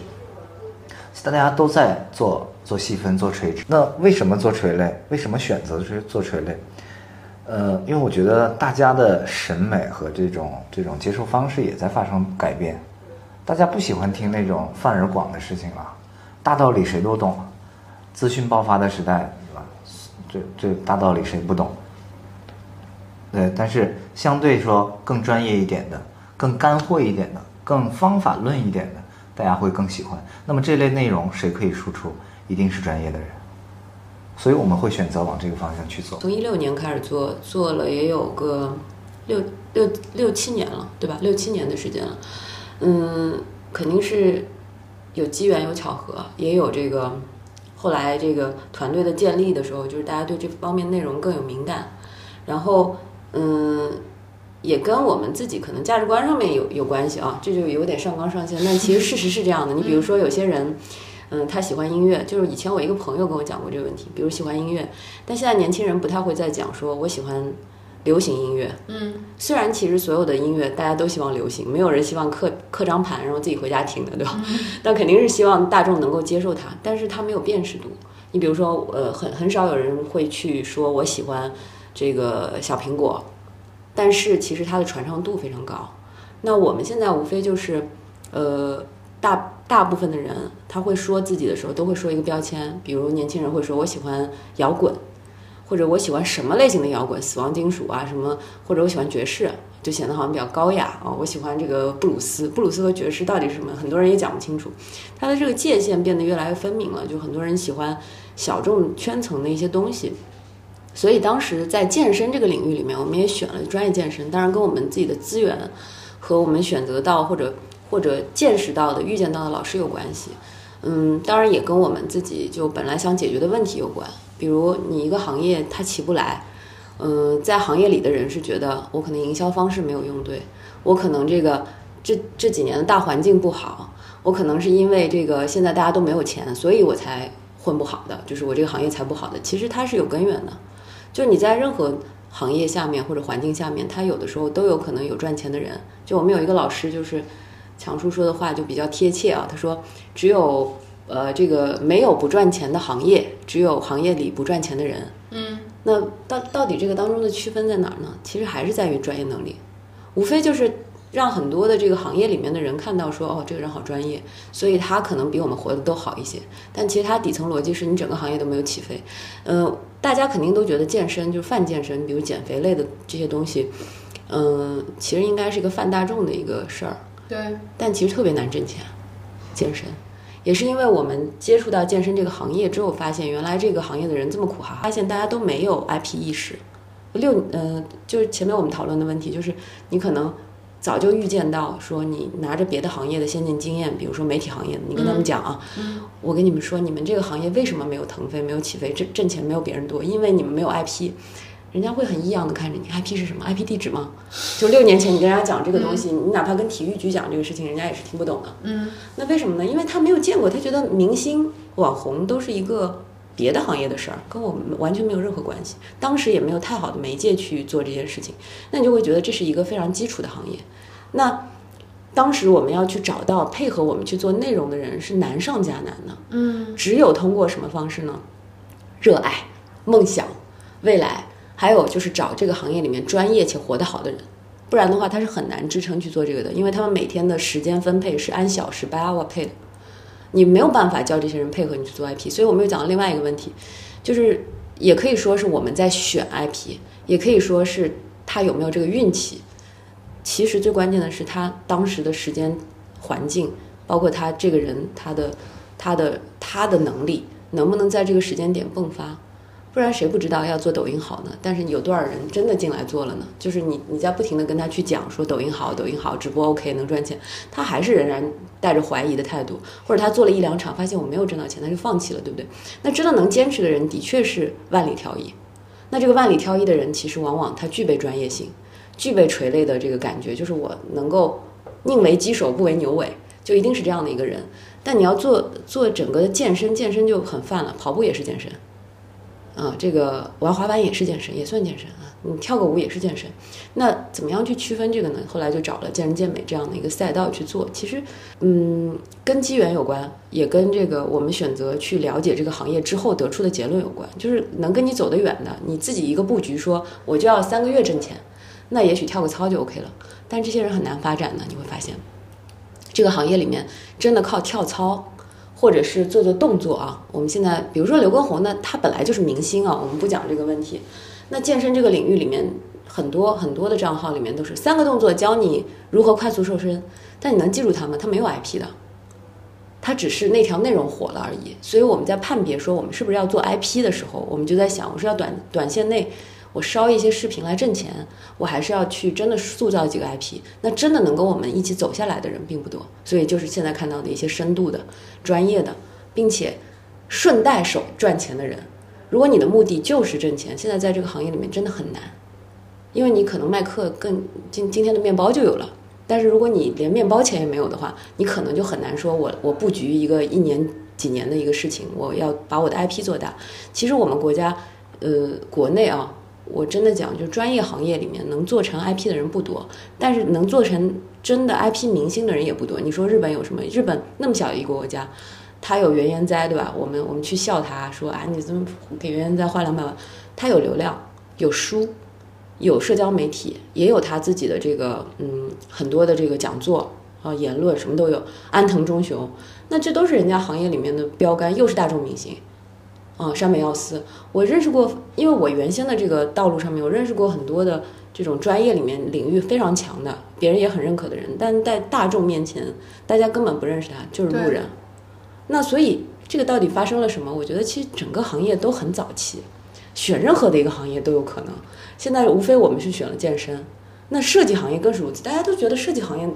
大家都在做做细分、做垂直，那为什么做垂类？为什么选择是做垂类？呃，因为我觉得大家的审美和这种这种接受方式也在发生改变，大家不喜欢听那种泛而广的事情了，大道理谁都懂，资讯爆发的时代，对吧？这这大道理谁不懂？对，但是相对说更专业一点的、更干货一点的、更方法论一点的。大家会更喜欢。那么这类内容谁可以输出？一定是专业的人。所以我们会选择往这个方向去做。从一六年开始做，做了也有个六六六七年了，对吧？六七年的时间了。嗯，肯定是有机缘有巧合，也有这个后来这个团队的建立的时候，就是大家对这方面内容更有敏感。然后，嗯。也跟我们自己可能价值观上面有有关系啊，这就有点上纲上线。但其实事实是这样的，你比如说有些人，嗯，他喜欢音乐，就是以前我一个朋友跟我讲过这个问题，比如喜欢音乐，但现在年轻人不太会再讲说我喜欢流行音乐。嗯，虽然其实所有的音乐大家都希望流行，没有人希望刻刻张盘然后自己回家听的，对吧？但肯定是希望大众能够接受它，但是它没有辨识度。你比如说，呃，很很少有人会去说我喜欢这个小苹果。但是其实它的传唱度非常高，那我们现在无非就是，呃，大大部分的人他会说自己的时候都会说一个标签，比如年轻人会说我喜欢摇滚，或者我喜欢什么类型的摇滚，死亡金属啊什么，或者我喜欢爵士，就显得好像比较高雅啊。我喜欢这个布鲁斯，布鲁斯和爵士到底是什么？很多人也讲不清楚，它的这个界限变得越来越分明了，就很多人喜欢小众圈层的一些东西。所以当时在健身这个领域里面，我们也选了专业健身，当然跟我们自己的资源和我们选择到或者或者见识到的、遇见到的老师有关系。嗯，当然也跟我们自己就本来想解决的问题有关。比如你一个行业它起不来，嗯，在行业里的人是觉得我可能营销方式没有用对，我可能这个这这几年的大环境不好，我可能是因为这个现在大家都没有钱，所以我才混不好的，就是我这个行业才不好的。其实它是有根源的。就你在任何行业下面或者环境下面，他有的时候都有可能有赚钱的人。就我们有一个老师，就是强叔说的话就比较贴切啊。他说，只有呃这个没有不赚钱的行业，只有行业里不赚钱的人。嗯，那到到底这个当中的区分在哪儿呢？其实还是在于专业能力，无非就是。让很多的这个行业里面的人看到说，哦，这个人好专业，所以他可能比我们活的都好一些。但其实他底层逻辑是你整个行业都没有起飞。嗯，大家肯定都觉得健身就是泛健身，比如减肥类的这些东西，嗯，其实应该是一个泛大众的一个事儿。对。但其实特别难挣钱，健身，也是因为我们接触到健身这个行业之后，发现原来这个行业的人这么苦哈，发现大家都没有 IP 意识。六，嗯，就是前面我们讨论的问题，就是你可能。早就预见到，说你拿着别的行业的先进经验，比如说媒体行业，你跟他们讲啊，我跟你们说，你们这个行业为什么没有腾飞、没有起飞、挣挣钱没有别人多？因为你们没有 IP，人家会很异样的看着你。IP 是什么？IP 地址吗？就六年前你跟人家讲这个东西，你哪怕跟体育局讲这个事情，人家也是听不懂的。嗯，那为什么呢？因为他没有见过，他觉得明星、网红都是一个别的行业的事儿，跟我们完全没有任何关系。当时也没有太好的媒介去做这件事情，那你就会觉得这是一个非常基础的行业。那当时我们要去找到配合我们去做内容的人是难上加难的。嗯只有通过什么方式呢？热爱、梦想、未来，还有就是找这个行业里面专业且活得好的人，不然的话他是很难支撑去做这个的，因为他们每天的时间分配是按小时 by hour 配的，你没有办法叫这些人配合你去做 IP。所以我们又讲到另外一个问题，就是也可以说是我们在选 IP，也可以说是他有没有这个运气。其实最关键的是他当时的时间环境，包括他这个人他的他的他的能力能不能在这个时间点迸发，不然谁不知道要做抖音好呢？但是有多少人真的进来做了呢？就是你你在不停的跟他去讲说抖音好，抖音好，直播 OK 能赚钱，他还是仍然带着怀疑的态度，或者他做了一两场发现我没有挣到钱，他就放弃了，对不对？那真的能坚持的人的确是万里挑一。那这个万里挑一的人，其实往往他具备专业性，具备垂类的这个感觉，就是我能够宁为鸡首不为牛尾，就一定是这样的一个人。但你要做做整个的健身，健身就很泛了，跑步也是健身，啊，这个玩滑板也是健身，也算健身啊。你跳个舞也是健身，那怎么样去区分这个呢？后来就找了健人健美这样的一个赛道去做。其实，嗯，跟机缘有关，也跟这个我们选择去了解这个行业之后得出的结论有关。就是能跟你走得远的，你自己一个布局说我就要三个月挣钱，那也许跳个操就 OK 了。但这些人很难发展的，你会发现，这个行业里面真的靠跳操。或者是做做动作啊，我们现在比如说刘畊宏呢，他本来就是明星啊，我们不讲这个问题。那健身这个领域里面，很多很多的账号里面都是三个动作教你如何快速瘦身，但你能记住它吗？它没有 IP 的，它只是那条内容火了而已。所以我们在判别说我们是不是要做 IP 的时候，我们就在想，我是要短短线内我烧一些视频来挣钱，我还是要去真的塑造几个 IP。那真的能跟我们一起走下来的人并不多，所以就是现在看到的一些深度的、专业的，并且顺带手赚钱的人。如果你的目的就是挣钱，现在在这个行业里面真的很难，因为你可能卖课更今今天的面包就有了，但是如果你连面包钱也没有的话，你可能就很难说我我布局一个一年几年的一个事情，我要把我的 IP 做大。其实我们国家，呃，国内啊，我真的讲，就专业行业里面能做成 IP 的人不多，但是能做成真的 IP 明星的人也不多。你说日本有什么？日本那么小一个国家。他有原研哉，对吧？我们我们去笑他说啊，你怎么给原研哉花两百万？他有流量，有书，有社交媒体，也有他自己的这个嗯很多的这个讲座啊言论什么都有。安藤忠雄，那这都是人家行业里面的标杆，又是大众明星啊。山本耀司，我认识过，因为我原先的这个道路上面，我认识过很多的这种专业里面领域非常强的，别人也很认可的人，但在大众面前，大家根本不认识他，就是路人。那所以这个到底发生了什么？我觉得其实整个行业都很早期，选任何的一个行业都有可能。现在无非我们是选了健身，那设计行业更是如此。大家都觉得设计行业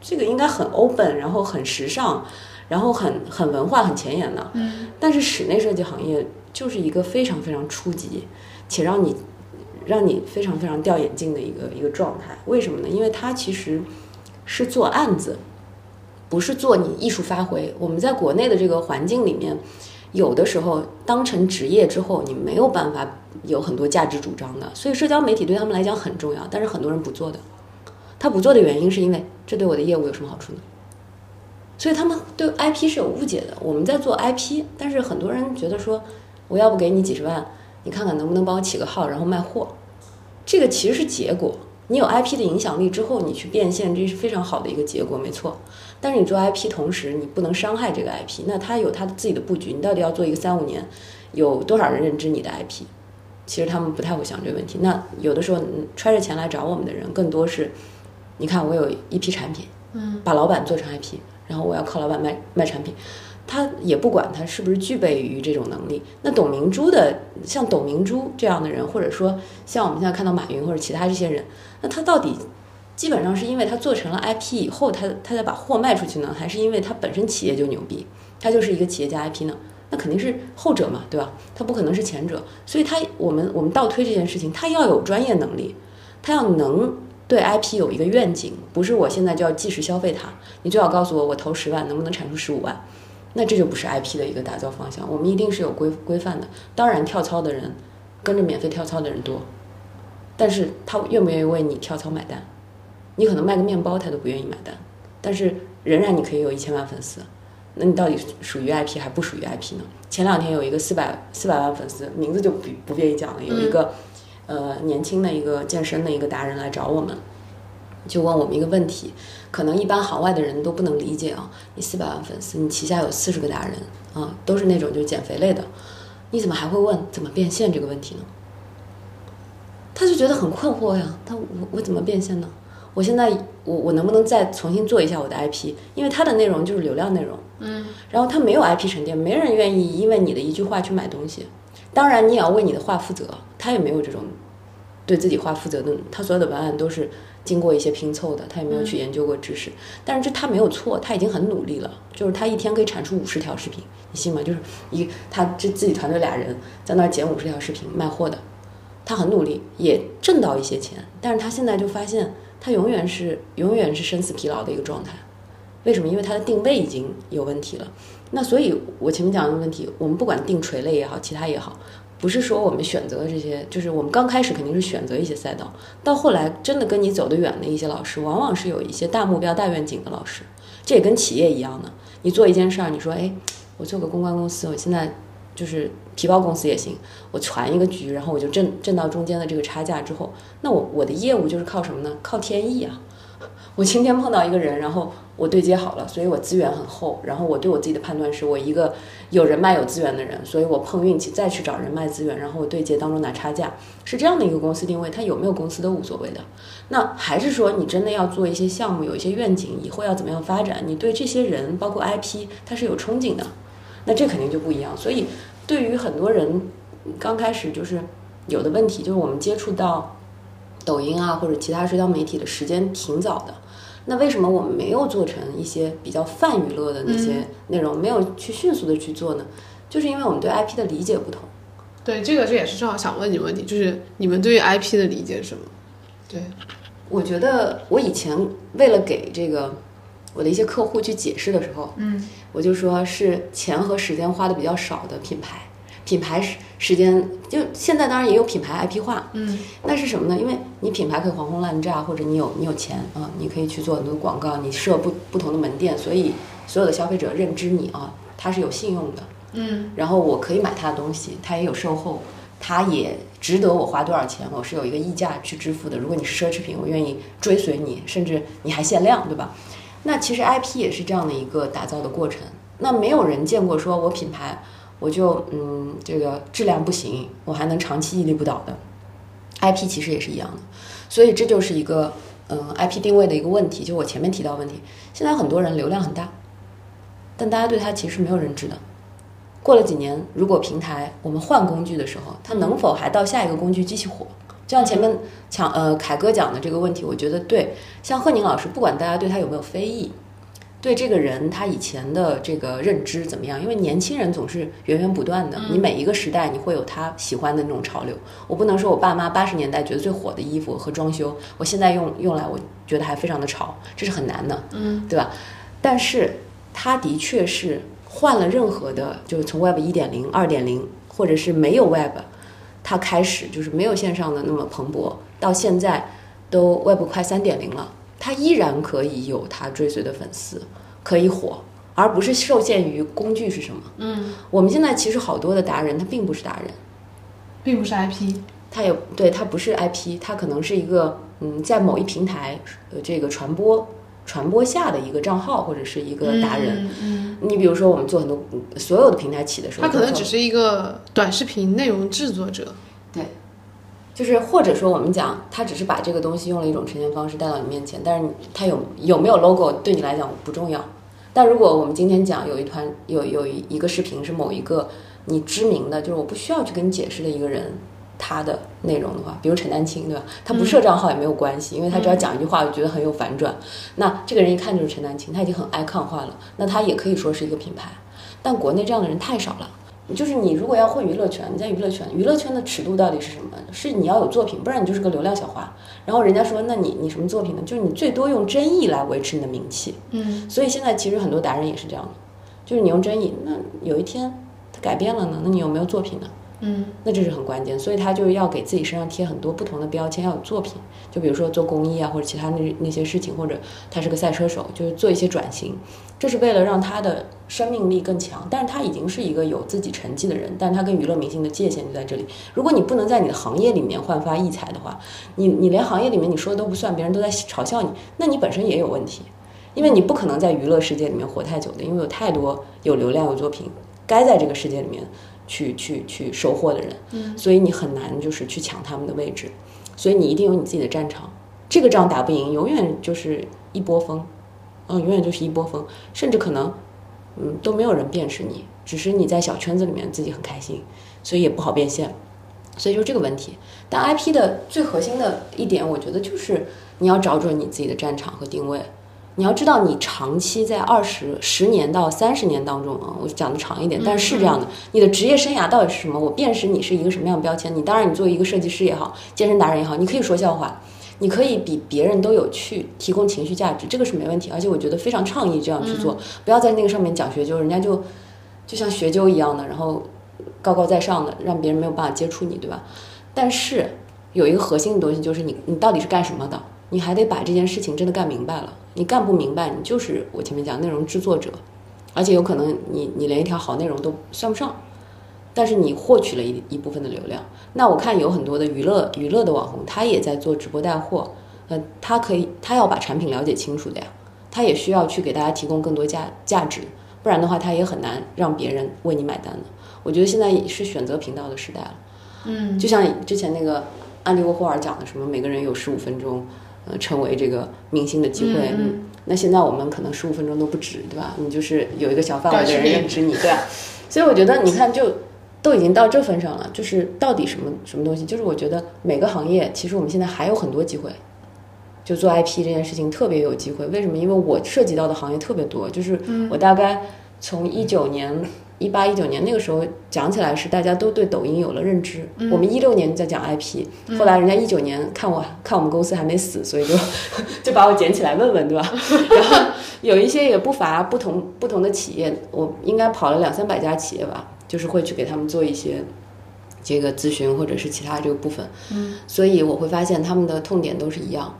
这个应该很 open，然后很时尚，然后很很文化、很前沿的。嗯。但是室内设计行业就是一个非常非常初级，且让你让你非常非常掉眼镜的一个一个状态。为什么呢？因为它其实是做案子。不是做你艺术发挥，我们在国内的这个环境里面，有的时候当成职业之后，你没有办法有很多价值主张的，所以社交媒体对他们来讲很重要，但是很多人不做的。他不做的原因是因为这对我的业务有什么好处呢？所以他们对 IP 是有误解的。我们在做 IP，但是很多人觉得说，我要不给你几十万，你看看能不能帮我起个号，然后卖货。这个其实是结果。你有 IP 的影响力之后，你去变现，这是非常好的一个结果，没错。但是你做 IP 同时，你不能伤害这个 IP，那他有它的自己的布局。你到底要做一个三五年，有多少人认知你的 IP？其实他们不太会想这个问题。那有的时候揣着钱来找我们的人，更多是，你看我有一批产品，嗯，把老板做成 IP，然后我要靠老板卖卖产品。他也不管他是不是具备于这种能力。那董明珠的，像董明珠这样的人，或者说像我们现在看到马云或者其他这些人，那他到底基本上是因为他做成了 IP 以后，他他才把货卖出去呢，还是因为他本身企业就牛逼，他就是一个企业家 IP 呢？那肯定是后者嘛，对吧？他不可能是前者。所以他我们我们倒推这件事情，他要有专业能力，他要能对 IP 有一个愿景，不是我现在就要即时消费它，你最好告诉我我投十万能不能产出十五万。那这就不是 IP 的一个打造方向。我们一定是有规规范的。当然，跳操的人跟着免费跳操的人多，但是他愿不愿意为你跳操买单？你可能卖个面包，他都不愿意买单。但是仍然你可以有一千万粉丝，那你到底属于 IP 还不属于 IP 呢？前两天有一个四百四百万粉丝，名字就不不便意讲了，有一个、呃年轻的一个健身的一个达人来找我们，就问我们一个问题，可能一般行外的人都不能理解啊，你四百万粉丝，你旗下有四十个达人啊，都是那种就是减肥类的，你怎么还会问怎么变现这个问题呢？他就觉得很困惑呀，他我我怎么变现呢？我现在我我能不能再重新做一下我的 IP？因为它的内容就是流量内容，嗯，然后它没有 IP 沉淀，没人愿意因为你的一句话去买东西。当然，你也要为你的话负责，他也没有这种对自己话负责的，他所有的文案都是经过一些拼凑的，他也没有去研究过知识。但是这他没有错，他已经很努力了，就是他一天可以产出五十条视频，你信吗？就是一他这自己团队俩人在那儿剪五十条视频卖货的，他很努力，也挣到一些钱，但是他现在就发现，他永远是永远是生死疲劳的一个状态。为什么？因为他的定位已经有问题了。那所以，我前面讲的问题，我们不管定垂类也好，其他也好，不是说我们选择这些，就是我们刚开始肯定是选择一些赛道，到后来真的跟你走得远的一些老师，往往是有一些大目标、大愿景的老师。这也跟企业一样的，你做一件事儿，你说，哎，我做个公关公司，我现在就是皮包公司也行，我传一个局，然后我就挣挣到中间的这个差价之后，那我我的业务就是靠什么呢？靠天意啊！我今天碰到一个人，然后我对接好了，所以我资源很厚。然后我对我自己的判断是我一个有人脉、有资源的人，所以我碰运气再去找人脉资源，然后我对接当中拿差价，是这样的一个公司定位。它有没有公司都无所谓的。那还是说你真的要做一些项目，有一些愿景，以后要怎么样发展？你对这些人，包括 IP，它是有憧憬的，那这肯定就不一样。所以对于很多人刚开始就是有的问题，就是我们接触到抖音啊或者其他社交媒体的时间挺早的。那为什么我们没有做成一些比较泛娱乐的那些内容，没有去迅速的去做呢？就是因为我们对 IP 的理解不同。对，这个这也是正好想问你问题，就是你们对于 IP 的理解是什么？对，我觉得我以前为了给这个我的一些客户去解释的时候，嗯，我就说是钱和时间花的比较少的品牌，品牌时时间就现在当然也有品牌 IP 化，嗯，那是什么呢？因为你品牌可以黄轰滥炸，或者你有你有钱啊，你可以去做很多广告，你设不不同的门店，所以所有的消费者认知你啊，他是有信用的，嗯，然后我可以买他的东西，他也有售后，他也值得我花多少钱，我是有一个溢价去支付的。如果你是奢侈品，我愿意追随你，甚至你还限量，对吧？那其实 IP 也是这样的一个打造的过程。那没有人见过说我品牌我就嗯这个质量不行，我还能长期屹立不倒的。IP 其实也是一样的，所以这就是一个嗯 IP 定位的一个问题。就我前面提到问题，现在很多人流量很大，但大家对他其实没有认知的。过了几年，如果平台我们换工具的时候，它能否还到下一个工具继续火？就像前面强呃凯哥讲的这个问题，我觉得对。像贺宁老师，不管大家对他有没有非议，对这个人他以前的这个认知怎么样？因为年轻人总是源源不断的，你每一个时代你会有他喜欢的那种潮流。我不能说我爸妈八十年代觉得最火的衣服和装修，我现在用用来我觉得还非常的潮，这是很难的，嗯，对吧？但是他的确是换了任何的，就是从 Web 一点零、二点零，或者是没有 Web，它开始就是没有线上的那么蓬勃，到现在都 Web 快三点零了，它依然可以有他追随的粉丝，可以火，而不是受限于工具是什么。嗯，我们现在其实好多的达人，他并不是达人，并不是 IP，他也对他不是 IP，他可能是一个嗯，在某一平台呃这个传播传播下的一个账号或者是一个达人。嗯，你比如说，我们做很多嗯所有的平台起的时候，他可能只是一个短视频内容制作者，就是或者说我们讲，他只是把这个东西用了一种呈现方式带到你面前，但是你他有有没有 logo 对你来讲不重要。但如果我们今天讲有一团有有一一个视频是某一个你知名的，就是我不需要去跟你解释的一个人。他的内容的话，比如陈丹青，对吧？他不设账号也没有关系，因为他只要讲一句话，我觉得很有反转。那这个人一看就是陈丹青，他已经很 icon 化了，那他也可以说是一个品牌。但国内这样的人太少了。就是你如果要混娱乐圈，你在娱乐圈，娱乐圈的尺度到底是什么？是你要有作品，不然你就是个流量小花。然后人家说，那你你什么作品呢？就是你最多用争议来维持你的名气。嗯，所以现在其实很多达人也是这样的，就是你用争议，那有一天他改变了呢，那你有没有作品呢？嗯，那这是很关键，所以他就要给自己身上贴很多不同的标签，要有作品。就比如说做公益啊，或者其他那那些事情，或者他是个赛车手，就是做一些转型，这是为了让他的生命力更强。但是他已经是一个有自己成绩的人，但他跟娱乐明星的界限就在这里。如果你不能在你的行业里面焕发异彩的话，你你连行业里面你说的都不算，别人都在嘲笑你，那你本身也有问题，因为你不可能在娱乐世界里面活太久的，因为有太多有流量有作品该在这个世界里面。去去去收获的人，嗯，所以你很难就是去抢他们的位置，所以你一定有你自己的战场。这个仗打不赢，永远就是一波风，嗯，永远就是一波风，甚至可能，嗯，都没有人辨识你，只是你在小圈子里面自己很开心，所以也不好变现，所以就这个问题。但 IP 的最核心的一点，我觉得就是你要找准你自己的战场和定位。你要知道，你长期在二十十年到三十年当中啊，我讲的长一点，但是是这样的，你的职业生涯到底是什么？我辨识你是一个什么样的标签？你当然，你作为一个设计师也好，健身达人也好，你可以说笑话，你可以比别人都有趣，提供情绪价值，这个是没问题。而且我觉得非常倡议这样去做，不要在那个上面讲学究，人家就就像学究一样的，然后高高在上的，让别人没有办法接触你，对吧？但是有一个核心的东西，就是你你到底是干什么的？你还得把这件事情真的干明白了。你干不明白，你就是我前面讲内容制作者，而且有可能你你连一条好内容都算不上，但是你获取了一一部分的流量。那我看有很多的娱乐娱乐的网红，他也在做直播带货，呃，他可以他要把产品了解清楚的呀，他也需要去给大家提供更多价价值，不然的话他也很难让别人为你买单的。我觉得现在是选择频道的时代了，嗯，就像之前那个安迪沃霍尔讲的什么，每个人有十五分钟。呃，成为这个明星的机会，嗯，那现在我们可能十五分钟都不止，对吧？你就是有一个小范围的人认知你，对吧？所以我觉得，你看，就都已经到这份上了，就是到底什么什么东西？就是我觉得每个行业，其实我们现在还有很多机会，就做 IP 这件事情特别有机会。为什么？因为我涉及到的行业特别多，就是我大概从一九年。一八一九年那个时候讲起来是大家都对抖音有了认知。我们一六年在讲 IP，后来人家一九年看我看我们公司还没死，所以就 就把我捡起来问问，对吧？然后有一些也不乏不同不同的企业，我应该跑了两三百家企业吧，就是会去给他们做一些这个咨询或者是其他这个部分。嗯，所以我会发现他们的痛点都是一样，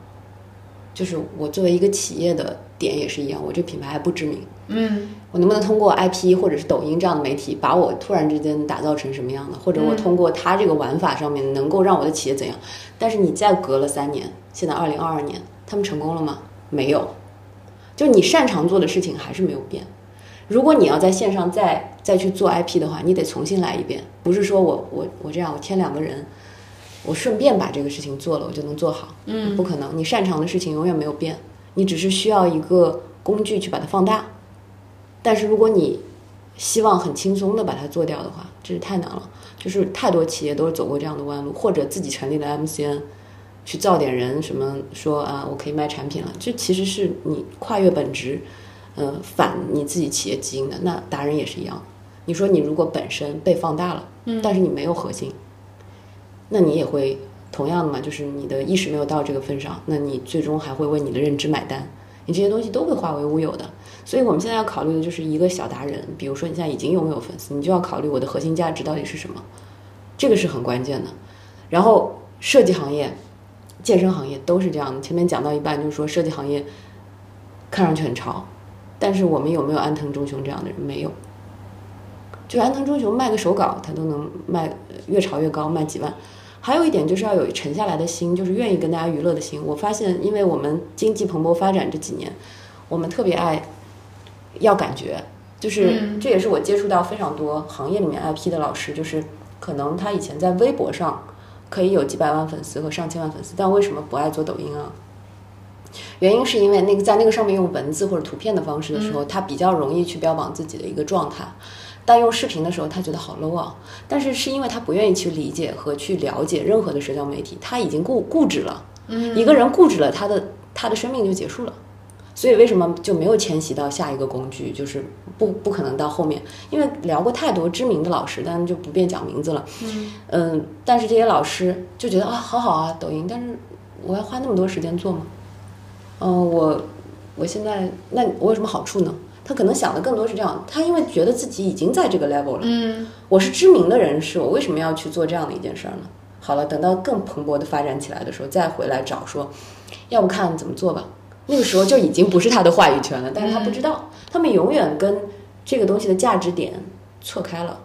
就是我作为一个企业的点也是一样，我这品牌还不知名。嗯。我能不能通过 IP 或者是抖音这样的媒体，把我突然之间打造成什么样的？或者我通过它这个玩法上面，能够让我的企业怎样？但是你再隔了三年，现在二零二二年，他们成功了吗？没有，就你擅长做的事情还是没有变。如果你要在线上再再去做 IP 的话，你得重新来一遍。不是说我我我这样我添两个人，我顺便把这个事情做了，我就能做好。嗯，不可能。你擅长的事情永远没有变，你只是需要一个工具去把它放大。但是如果你希望很轻松的把它做掉的话，这是太难了。就是太多企业都是走过这样的弯路，或者自己成立了 MCN，去造点人，什么说啊，我可以卖产品了。这其实是你跨越本质，呃，反你自己企业基因的。那达人也是一样。你说你如果本身被放大了，嗯，但是你没有核心，那你也会同样的嘛，就是你的意识没有到这个份上，那你最终还会为你的认知买单，你这些东西都会化为乌有的。所以，我们现在要考虑的就是一个小达人，比如说你现在已经拥有粉丝，你就要考虑我的核心价值到底是什么，这个是很关键的。然后，设计行业、健身行业都是这样的。前面讲到一半，就是说设计行业看上去很潮，但是我们有没有安藤忠雄这样的人？没有。就安藤忠雄卖个手稿，他都能卖越炒越高，卖几万。还有一点就是要有沉下来的心，就是愿意跟大家娱乐的心。我发现，因为我们经济蓬勃发展这几年，我们特别爱。要感觉，就是这也是我接触到非常多行业里面 IP 的老师，就是可能他以前在微博上可以有几百万粉丝和上千万粉丝，但为什么不爱做抖音啊？原因是因为那个在那个上面用文字或者图片的方式的时候，他比较容易去标榜自己的一个状态，但用视频的时候他觉得好 low 啊。但是是因为他不愿意去理解和去了解任何的社交媒体，他已经固固执了。嗯，一个人固执了，他的他的生命就结束了。所以为什么就没有迁徙到下一个工具？就是不不可能到后面，因为聊过太多知名的老师，但就不便讲名字了。嗯嗯，但是这些老师就觉得啊，好好啊，抖音，但是我要花那么多时间做吗？嗯，我我现在那我有什么好处呢？他可能想的更多是这样，他因为觉得自己已经在这个 level 了，嗯，我是知名的人士，我为什么要去做这样的一件事儿呢？好了，等到更蓬勃的发展起来的时候，再回来找说，要不看怎么做吧。那个时候就已经不是他的话语权了，但是他不知道，他们永远跟这个东西的价值点错开了。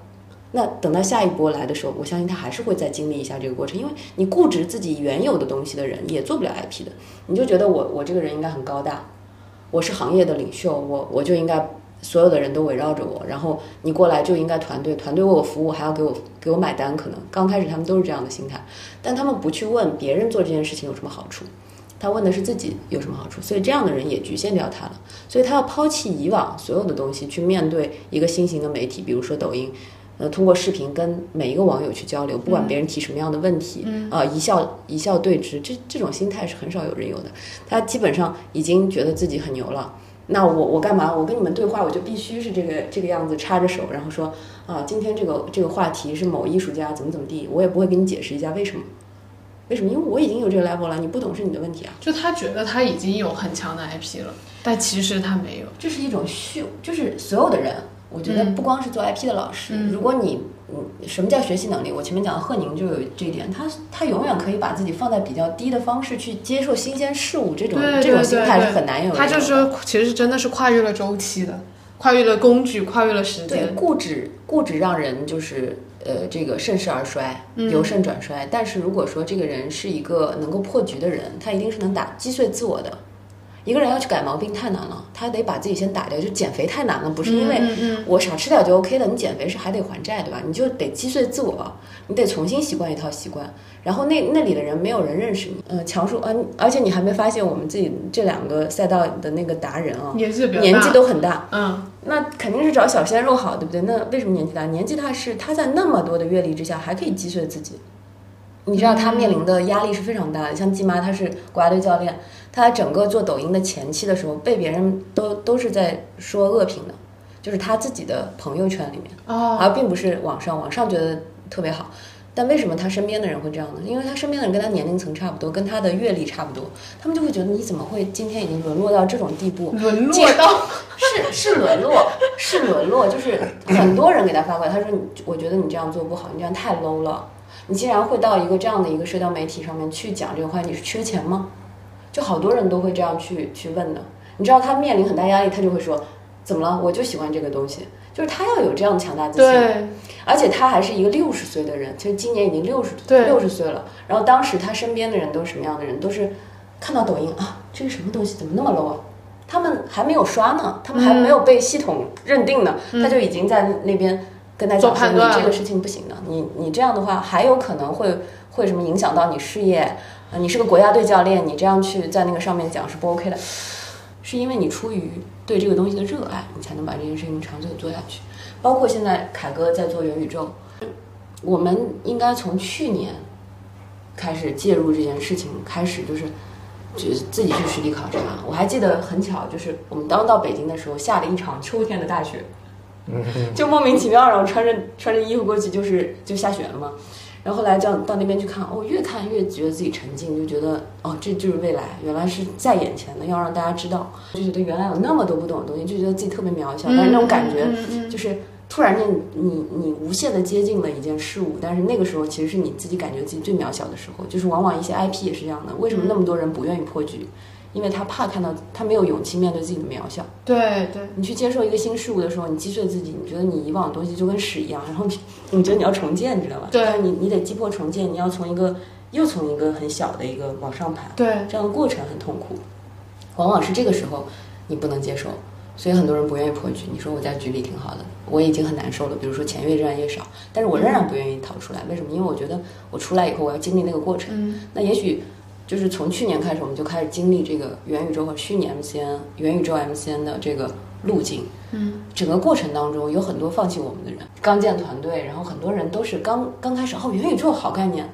那等到下一波来的时候，我相信他还是会再经历一下这个过程，因为你固执自己原有的东西的人也做不了 IP 的，你就觉得我我这个人应该很高大，我是行业的领袖，我我就应该所有的人都围绕着我，然后你过来就应该团队，团队为我服务，还要给我给我买单。可能刚开始他们都是这样的心态，但他们不去问别人做这件事情有什么好处，他问的是自己有什么好处，所以这样的人也局限掉他了。所以他要抛弃以往所有的东西，去面对一个新型的媒体，比如说抖音。呃，通过视频跟每一个网友去交流，不管别人提什么样的问题，啊、一笑一笑对之，这这种心态是很少有人有的。他基本上已经觉得自己很牛了。那我我干嘛？我跟你们对话，我就必须是这个这个样子，插着手，然后说啊，今天这个这个话题是某艺术家怎么怎么地，我也不会给你解释一下为什么，为什么？因为我已经有这个 level 了，你不懂是你的问题啊。就他觉得他已经有很强的 IP 了，但其实他没有。这是一种虚，就是所有的人，我觉得不光是做 IP 的老师，如果你嗯，什么叫学习能力？我前面讲的贺宁就有这一点，他他永远可以把自己放在比较低的方式去接受新鲜事物，这种对这种心态是很难有的。他就是其实真的是跨越了周期的，跨越了工具，跨越了时对间。固执，固执让人就是呃这个盛势而衰，嗯由盛转衰。但是如果说这个人是一个能够破局的人，他一定是能打击碎自我的。一个人要去改毛病太难了，他得把自己先打掉。就减肥太难了，不是因为嗯嗯我少吃点就 OK 的。你减肥是还得还债，对吧？你就得击碎自我，你得重新习惯一套习惯。然后那那里的人没有人认识你，呃，强叔，嗯、而且你还没发现我们自己这两个赛道的那个达人啊，年纪年纪都很大，嗯，那肯定是找小鲜肉好，对不对？那为什么年纪大？年纪大是他在那么多的阅历之下还可以击碎自己。你知道他面临的压力是非常大的。像季妈，她是国家队教练，她整个做抖音的前期的时候，被别人都都是在说恶评的，就是他自己的朋友圈里面，哦，而并不是网上。网上觉得特别好，但为什么他身边的人会这样呢？因为他身边的人跟他年龄层差不多，跟他的阅历差不多，他们就会觉得你怎么会今天已经沦落到这种地步？沦落到是是沦落，是沦落，就是很多人给他发过来，他说你，我觉得你这样做不好，你这样太 low 了。你竟然会到一个这样的一个社交媒体上面去讲这个话，你是缺钱吗？就好多人都会这样去去问的。你知道他面临很大压力，他就会说，怎么了？我就喜欢这个东西，就是他要有这样强大自信。对，而且他还是一个六十岁的人，其实今年已经六十对六十岁了。然后当时他身边的人都是什么样的人？都是看到抖音啊，这是什么东西？怎么那么 low 啊？他们还没有刷呢，他们还没有被系统认定呢，他就已经在那边跟他做讲说你这个事情不行的，你你这样的话还有可能会会什么影响到你事业？呃，你是个国家队教练，你这样去在那个上面讲是不 OK 的，是因为你出于对这个东西的热爱，你才能把这件事情长久地做下去。包括现在凯哥在做元宇宙，我们应该从去年开始介入这件事情，开始就是就是自己去实地考察。我还记得很巧，就是我们刚到北京的时候，下了一场秋天的大雪，就莫名其妙，然后穿着穿着衣服过去，就是就下雪了嘛。然后后来到到那边去看，哦，越看越觉得自己沉浸，就觉得哦，这就是未来，原来是在眼前的，要让大家知道，就觉得原来有那么多不懂的东西，就觉得自己特别渺小，但是那种感觉就是突然间你你你无限的接近了一件事物，但是那个时候其实是你自己感觉自己最渺小的时候，就是往往一些 IP 也是这样的，为什么那么多人不愿意破局？因为他怕看到，他没有勇气面对自己的渺小。对对，你去接受一个新事物的时候，你击碎自己，你觉得你以往的东西就跟屎一样，然后你你觉得你要重建，你知道吧？对你你得击破重建，你要从一个又从一个很小的一个往上爬，对，这样的过程很痛苦，往往是这个时候你不能接受，所以很多人不愿意破局。你说我在局里挺好的，我已经很难受了，比如说钱越赚越少，但是我仍然不愿意逃出来，为什么？因为我觉得我出来以后我要经历那个过程，嗯那也许。就是从去年开始，我们就开始经历这个元宇宙和虚拟 MCN、元宇宙 MCN 的这个路径。嗯，整个过程当中有很多放弃我们的人，刚建团队，然后很多人都是刚刚开始，哦，元宇宙好概念，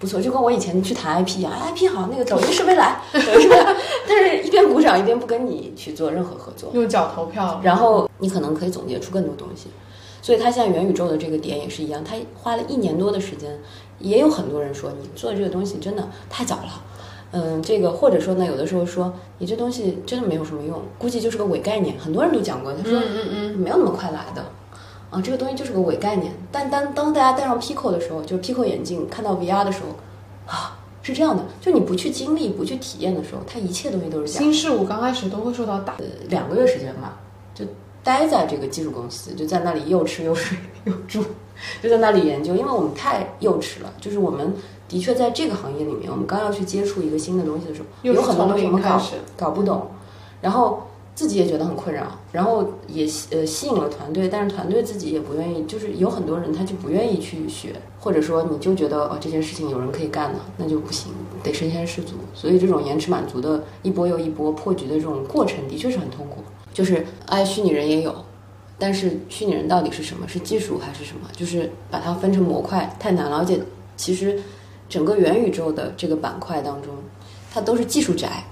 不错，就跟我以前去谈 IP 一样哎，IP 好，那个抖音是未来，是未来，但是一边鼓掌一边不跟你去做任何合作，用脚投票，然后你可能可以总结出更多东西。所以他现在元宇宙的这个点也是一样，他花了一年多的时间，也有很多人说你做这个东西真的太早了。嗯，这个或者说呢，有的时候说你这东西真的没有什么用，估计就是个伪概念。很多人都讲过，他说嗯嗯没有那么快来的，啊，这个东西就是个伪概念。但当当大家戴上 Pico 的时候，就是 Pico 眼镜看到 VR 的时候，啊，是这样的，就你不去经历、不去体验的时候，它一切东西都是假的。新事物刚开始都会受到打，呃两个月时间吧，就待在这个技术公司，就在那里又吃又睡又住，就在那里研究，因为我们太幼稚了，就是我们的确在这个行业里面，我们刚要去接触一个新的东西的时候，有很多东西我们搞搞不懂，然后自己也觉得很困扰，然后也呃吸引了团队，但是团队自己也不愿意，就是有很多人他就不愿意去学，或者说你就觉得哦这件事情有人可以干的，那就不行，得身先士卒。所以这种延迟满足的一波又一波破局的这种过程，的确是很痛苦。就是哎，虚拟人也有，但是虚拟人到底是什么？是技术还是什么？就是把它分成模块太难了，而且其实整个元宇宙的这个板块当中，它都是技术宅，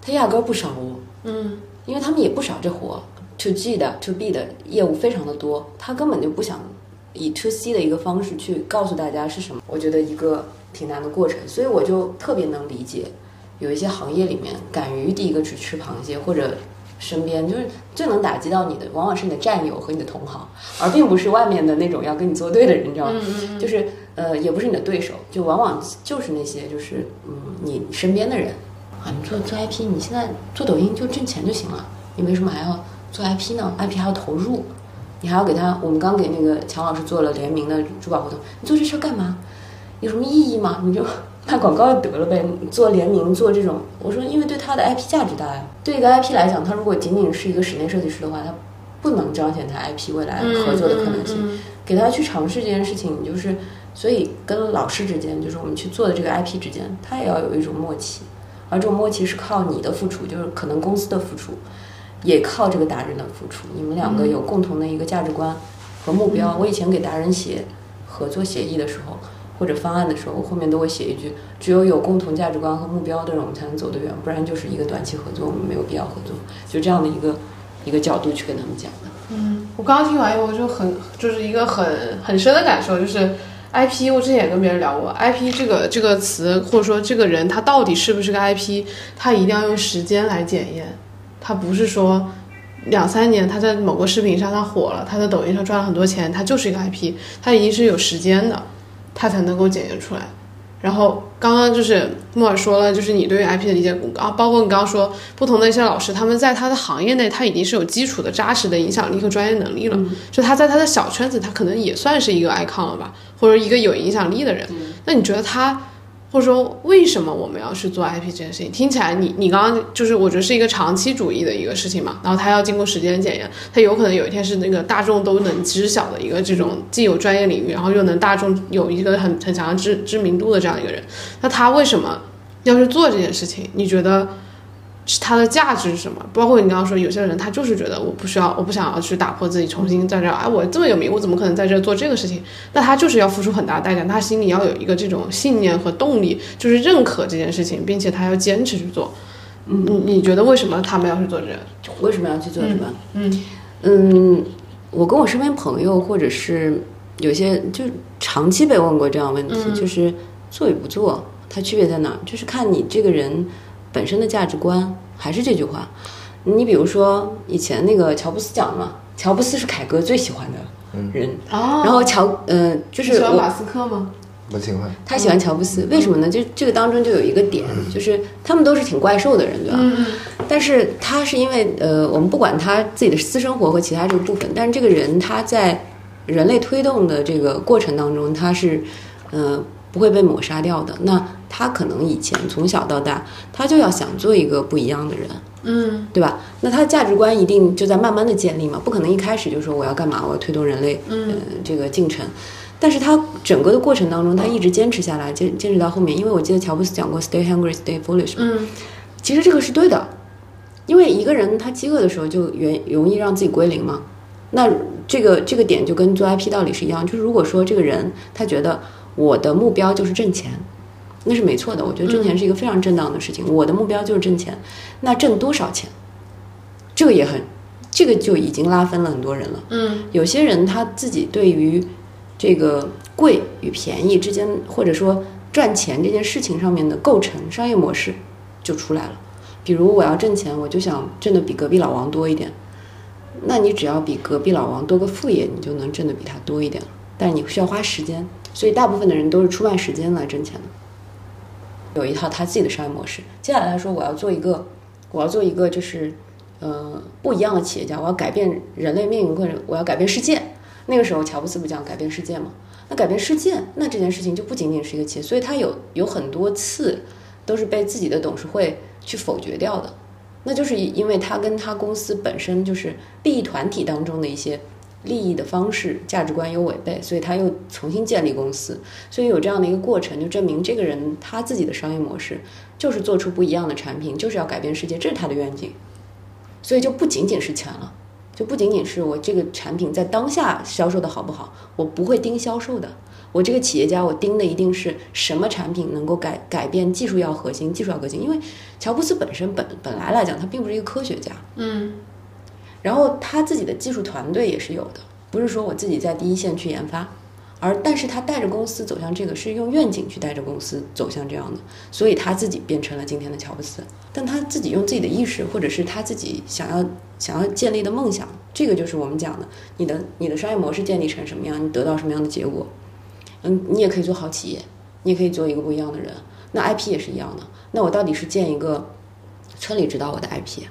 它压根儿不少哦。嗯，因为他们也不少这活，to G 的 to B 的业务非常的多，他根本就不想以 to C 的一个方式去告诉大家是什么。我觉得一个挺难的过程，所以我就特别能理解，有一些行业里面敢于第一个去吃螃蟹，或者身边就是最能打击到你的，往往是你的战友和你的同行，而并不是外面的那种要跟你作对的人，你知道吗？就是呃，也不是你的对手，就往往就是那些就是嗯，你身边的人啊，你做做 IP，你现在做抖音就挣钱就行了，你为什么还要做 IP 呢？IP 还要投入，你还要给他，我们刚给那个强老师做了联名的珠宝活动，你做这事儿干嘛？有什么意义吗？你就 卖广告就得了呗，你做联名做这种，我说因为对他的 IP 价值大呀，对一个 IP 来讲，他如果仅仅是一个室内设计师的话，他不能彰显他 IP 未来合作的可能性。嗯给他去尝试这件事情，就是所以跟老师之间，就是我们去做的这个 IP 之间，他也要有一种默契，而这种默契是靠你的付出，就是可能公司的付出，也靠这个达人的付出。你们两个有共同的一个价值观和目标。我以前给达人写合作协议的时候，或者方案的时候，我后面都会写一句：只有有共同价值观和目标的人，我们才能走得远，不然就是一个短期合作，我们没有必要合作。就这样的一个一个角度去跟他们讲的。嗯我刚刚听完以后我就很就是一个很很深的感受，就是 IP，我之前也跟别人聊过，IP 这个这个词或者说这个人他到底是不是个 IP，他一定要用时间来检验，他不是说两三年他在某个视频上他火了，他在抖音上赚了很多钱，他就是一个 IP，他一定是有时间的，他才能够检验出来。然后刚刚就是莫尔说了，就是你对于 IP 的理解，啊，包括你刚刚说不同的一些老师，他们在他的行业内，他已经是有基础的扎实的影响力和专业能力了。就他在他的小圈子，他可能也算是一个 icon 了吧，或者一个有影响力的人。那你觉得他，或者说为什么我们要去做 IP 这件事情？听起来你你刚刚就是我觉得是一个长期主义的一个事情嘛，然后他要经过时间检验，他有可能有一天是那个大众都能知晓的一个这种既有专业领域，然后又能大众有一个很很强的知知名度的这样一个人，那他为什么要去做这件事情？你觉得？是它的价值是什么？包括你刚刚说，有些人他就是觉得我不需要，我不想要去打破自己，重新在这儿，哎，我这么有名，我怎么可能在这儿做这个事情？那他就是要付出很大代价，他心里要有一个这种信念和动力，就是认可这件事情，并且他要坚持去做。嗯，你你觉得为什么他们要去做这个？为什么要去做这个？嗯嗯，我跟我身边朋友，或者是有些就长期被问过这样问题，就是做与不做，它区别在哪儿？就是看你这个人本身的价值观，还是这句话。你比如说以前那个乔布斯讲嘛，乔布斯是凯哥最喜欢的人，哦然后乔，嗯、就是喜欢马斯克吗？我喜欢。他喜欢乔布斯，为什么呢？就这个当中就有一个点，就是他们都是挺怪兽的人，对吧？但是他是因为呃，我们不管他自己的私生活和其他这个部分，但是这个人他在人类推动的这个过程当中，他是呃不会被抹杀掉的。那他可能以前从小到大，他就要想做一个不一样的人，嗯对吧？那他的价值观一定就在慢慢的建立嘛，不可能一开始就说我要干嘛，我要推动人类呃这个进程。但是他整个的过程当中，他一直坚持下来，坚坚持到后面。因为我记得乔布斯讲过 “stay hungry, stay foolish” 嘛嗯其实这个是对的，因为一个人他饥饿的时候就原容易让自己归零嘛。那这个这个点就跟做 IP 道理是一样，就是如果说这个人他觉得我的目标就是挣钱，那是没错的。我觉得挣钱是一个非常正当的事情，我的目标就是挣钱，那挣多少钱，这个也很，这个就已经拉分了很多人了。嗯有些人他自己对于这个贵与便宜之间，或者说赚钱这件事情上面的构成商业模式就出来了。比如我要挣钱，我就想挣的比隔壁老王多一点，那你只要比隔壁老王多个副业，你就能挣的比他多一点了。但是你需要花时间，所以大部分的人都是出卖时间来挣钱的。有一套他自己的商业模式。接下来他说我要做一个，我要做一个就是，呃，不一样的企业家，我要改变人类命运，或者我要改变世界。那个时候乔布斯不讲改变世界吗？那改变世界，那这件事情就不仅仅是一个企业，所以他有有很多次都是被自己的董事会去否决掉的。那就是因为他跟他公司本身就是利益团体当中的一些利益的方式、价值观有违背，所以他又重新建立公司。所以有这样的一个过程，就证明这个人他自己的商业模式就是做出不一样的产品，就是要改变世界，这是他的愿景。所以就不仅仅是钱了，就不仅仅是我这个产品在当下销售的好不好，我不会盯销售的。我这个企业家，我盯的一定是什么产品能够改改变技术要核心，技术要核心。因为乔布斯本身本本来来讲，他并不是一个科学家，嗯然后他自己的技术团队也是有的，不是说我自己在第一线去研发，而但是他带着公司走向这个，是用愿景去带着公司走向这样的，所以他自己变成了今天的乔布斯。但他自己用自己的意识，或者是他自己想要想要建立的梦想，这个就是我们讲的，你的你的商业模式建立成什么样，你得到什么样的结果。嗯，你也可以做好企业，你也可以做一个不一样的人。那 IP 也是一样的。那我到底是建一个村里知道我的 IP，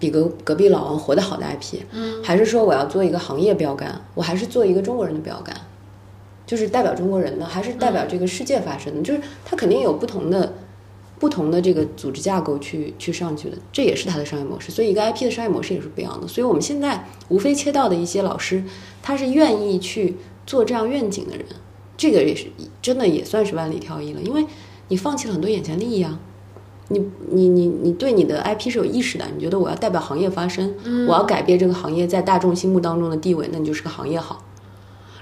比隔隔壁老王活得好的 IP，嗯，还是说我要做一个行业标杆？我还是做一个中国人的标杆，就是代表中国人的，还是代表这个世界发生的？就是它肯定有不同的。不同的这个组织架构去去上去的，这也是它的商业模式。所以一个 IP 的商业模式也是不一样的。所以我们现在无非切到的一些老师，他是愿意去做这样愿景的人，这个也是真的也算是万里挑一了，因为你放弃了很多眼前利益啊。你你你你对你的 IP 是有意识的，你觉得我要代表行业发声，我要改变这个行业在大众心目当中的地位，那你就是个行业好。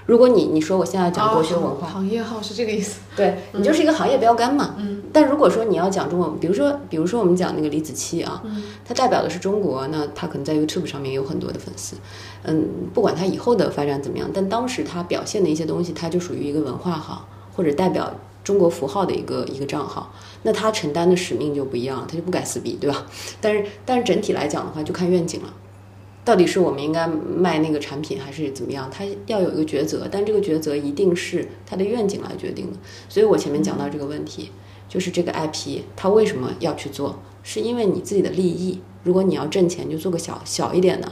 如果你你说我现在讲国学文化，行业号是这个意思。对你就是一个行业标杆嘛。嗯。但如果说你要讲中文，比如说比如说我们讲那个李子柒啊，嗯，他代表的是中国，那他可能在 YouTube 上面有很多的粉丝。嗯，不管他以后的发展怎么样，但当时他表现的一些东西，他就属于一个文化号或者代表中国符号的一个一个账号。那他承担的使命就不一样，他就不敢撕逼对吧？但是但是整体来讲的话，就看愿景了。到底是我们应该卖那个产品，还是怎么样？他要有一个抉择，但这个抉择一定是他的愿景来决定的。所以我前面讲到这个问题，就是这个 IP，他为什么要去做？是因为你自己的利益。如果你要挣钱，就做个小小一点的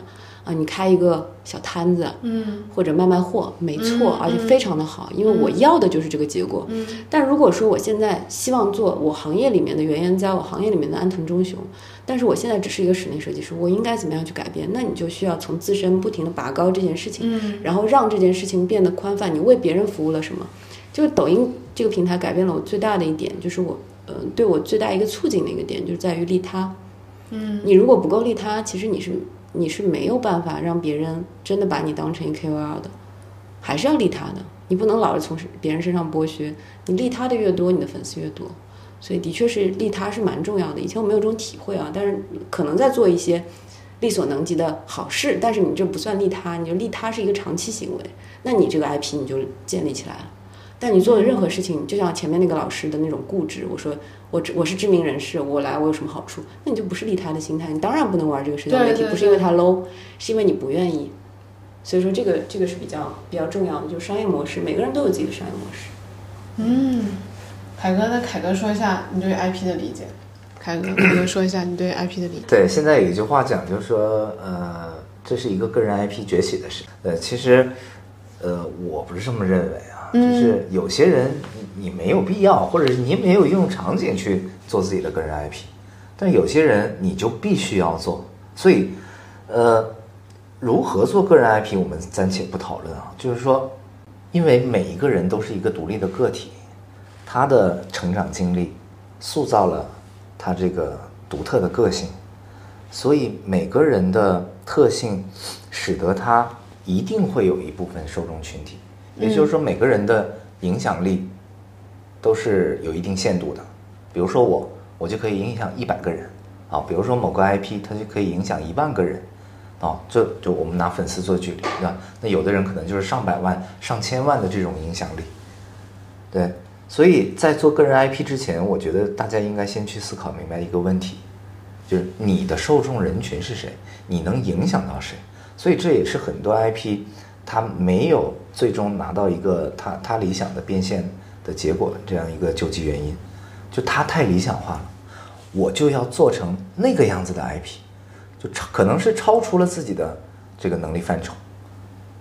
啊，你开一个小摊子，嗯，或者卖卖货，没错，而且非常的好，因为我要的就是这个结果。嗯，但如果说我现在希望做我行业里面的原研哉，我行业里面的安藤忠雄。但是我现在只是一个室内设计师，我应该怎么样去改变？那你就需要从自身不停的拔高这件事情，嗯，然后让这件事情变得宽泛。你为别人服务了什么？就是抖音这个平台改变了我最大的一点，就是我，呃，对我最大一个促进的一个点，就是在于利他。嗯，你如果不够利他，其实你是你是没有办法让别人真的把你当成一 KOL 的，还是要利他的。你不能老是从别人身上剥削，你利他的越多，你的粉丝越多。所以的确是利他是蛮重要的。以前我没有这种体会啊，但是可能在做一些力所能及的好事，但是你这不算利他，你就利他是一个长期行为，那你这个 IP 你就建立起来了。但你做的任何事情，就像前面那个老师的那种固执，我说我我是知名人士，我来我有什么好处？那你就不是利他的心态，你当然不能玩这个社交媒体，不是因为它 low，是因为你不愿意。所以说这个这个是比较比较重要的，就是商业模式，每个人都有自己的商业模式。嗯。凯哥，那凯哥说一下你对 IP 的理解。凯哥，凯哥说一下你对 IP 的理解。对，现在有一句话讲，就是说，呃，这是一个个人 IP 崛起的事。呃，其实，呃，我不是这么认为啊，就是有些人你没有必要，或者是你没有应用场景去做自己的个人 IP，但有些人你就必须要做。所以，呃，如何做个人 IP，我们暂且不讨论啊。就是说，因为每一个人都是一个独立的个体。他的成长经历塑造了他这个独特的个性，所以每个人的特性使得他一定会有一部分受众群体，也就是说，每个人的影响力都是有一定限度的。比如说我，我就可以影响一百个人啊；比如说某个 IP，它就可以影响一万个人啊。这就我们拿粉丝做举例，对吧？那有的人可能就是上百万、上千万的这种影响力，对。所以在做个人 IP 之前，我觉得大家应该先去思考明白一个问题，就是你的受众人群是谁，你能影响到谁。所以这也是很多 IP 它没有最终拿到一个它它理想的变现的结果这样一个究极原因，就它太理想化了，我就要做成那个样子的 IP，就超可能是超出了自己的这个能力范畴。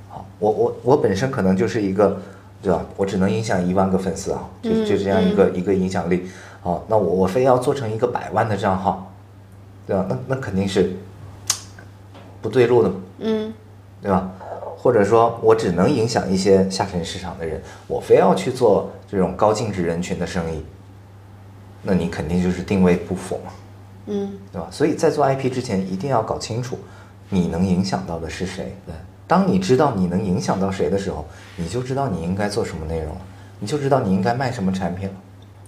好，我我我本身可能就是一个，对吧？我只能影响一万个粉丝啊，就就这样一个一个影响力。好，那我我非要做成一个百万的账号，对吧？那那肯定是不对路的嘛，嗯对吧？或者说我只能影响一些下沉市场的人，我非要去做这种高净值人群的生意，那你肯定就是定位不符嘛，嗯对吧？所以在做 IP 之前，一定要搞清楚你能影响到的是谁。对，当你知道你能影响到谁的时候，你就知道你应该做什么内容了，你就知道你应该卖什么产品了。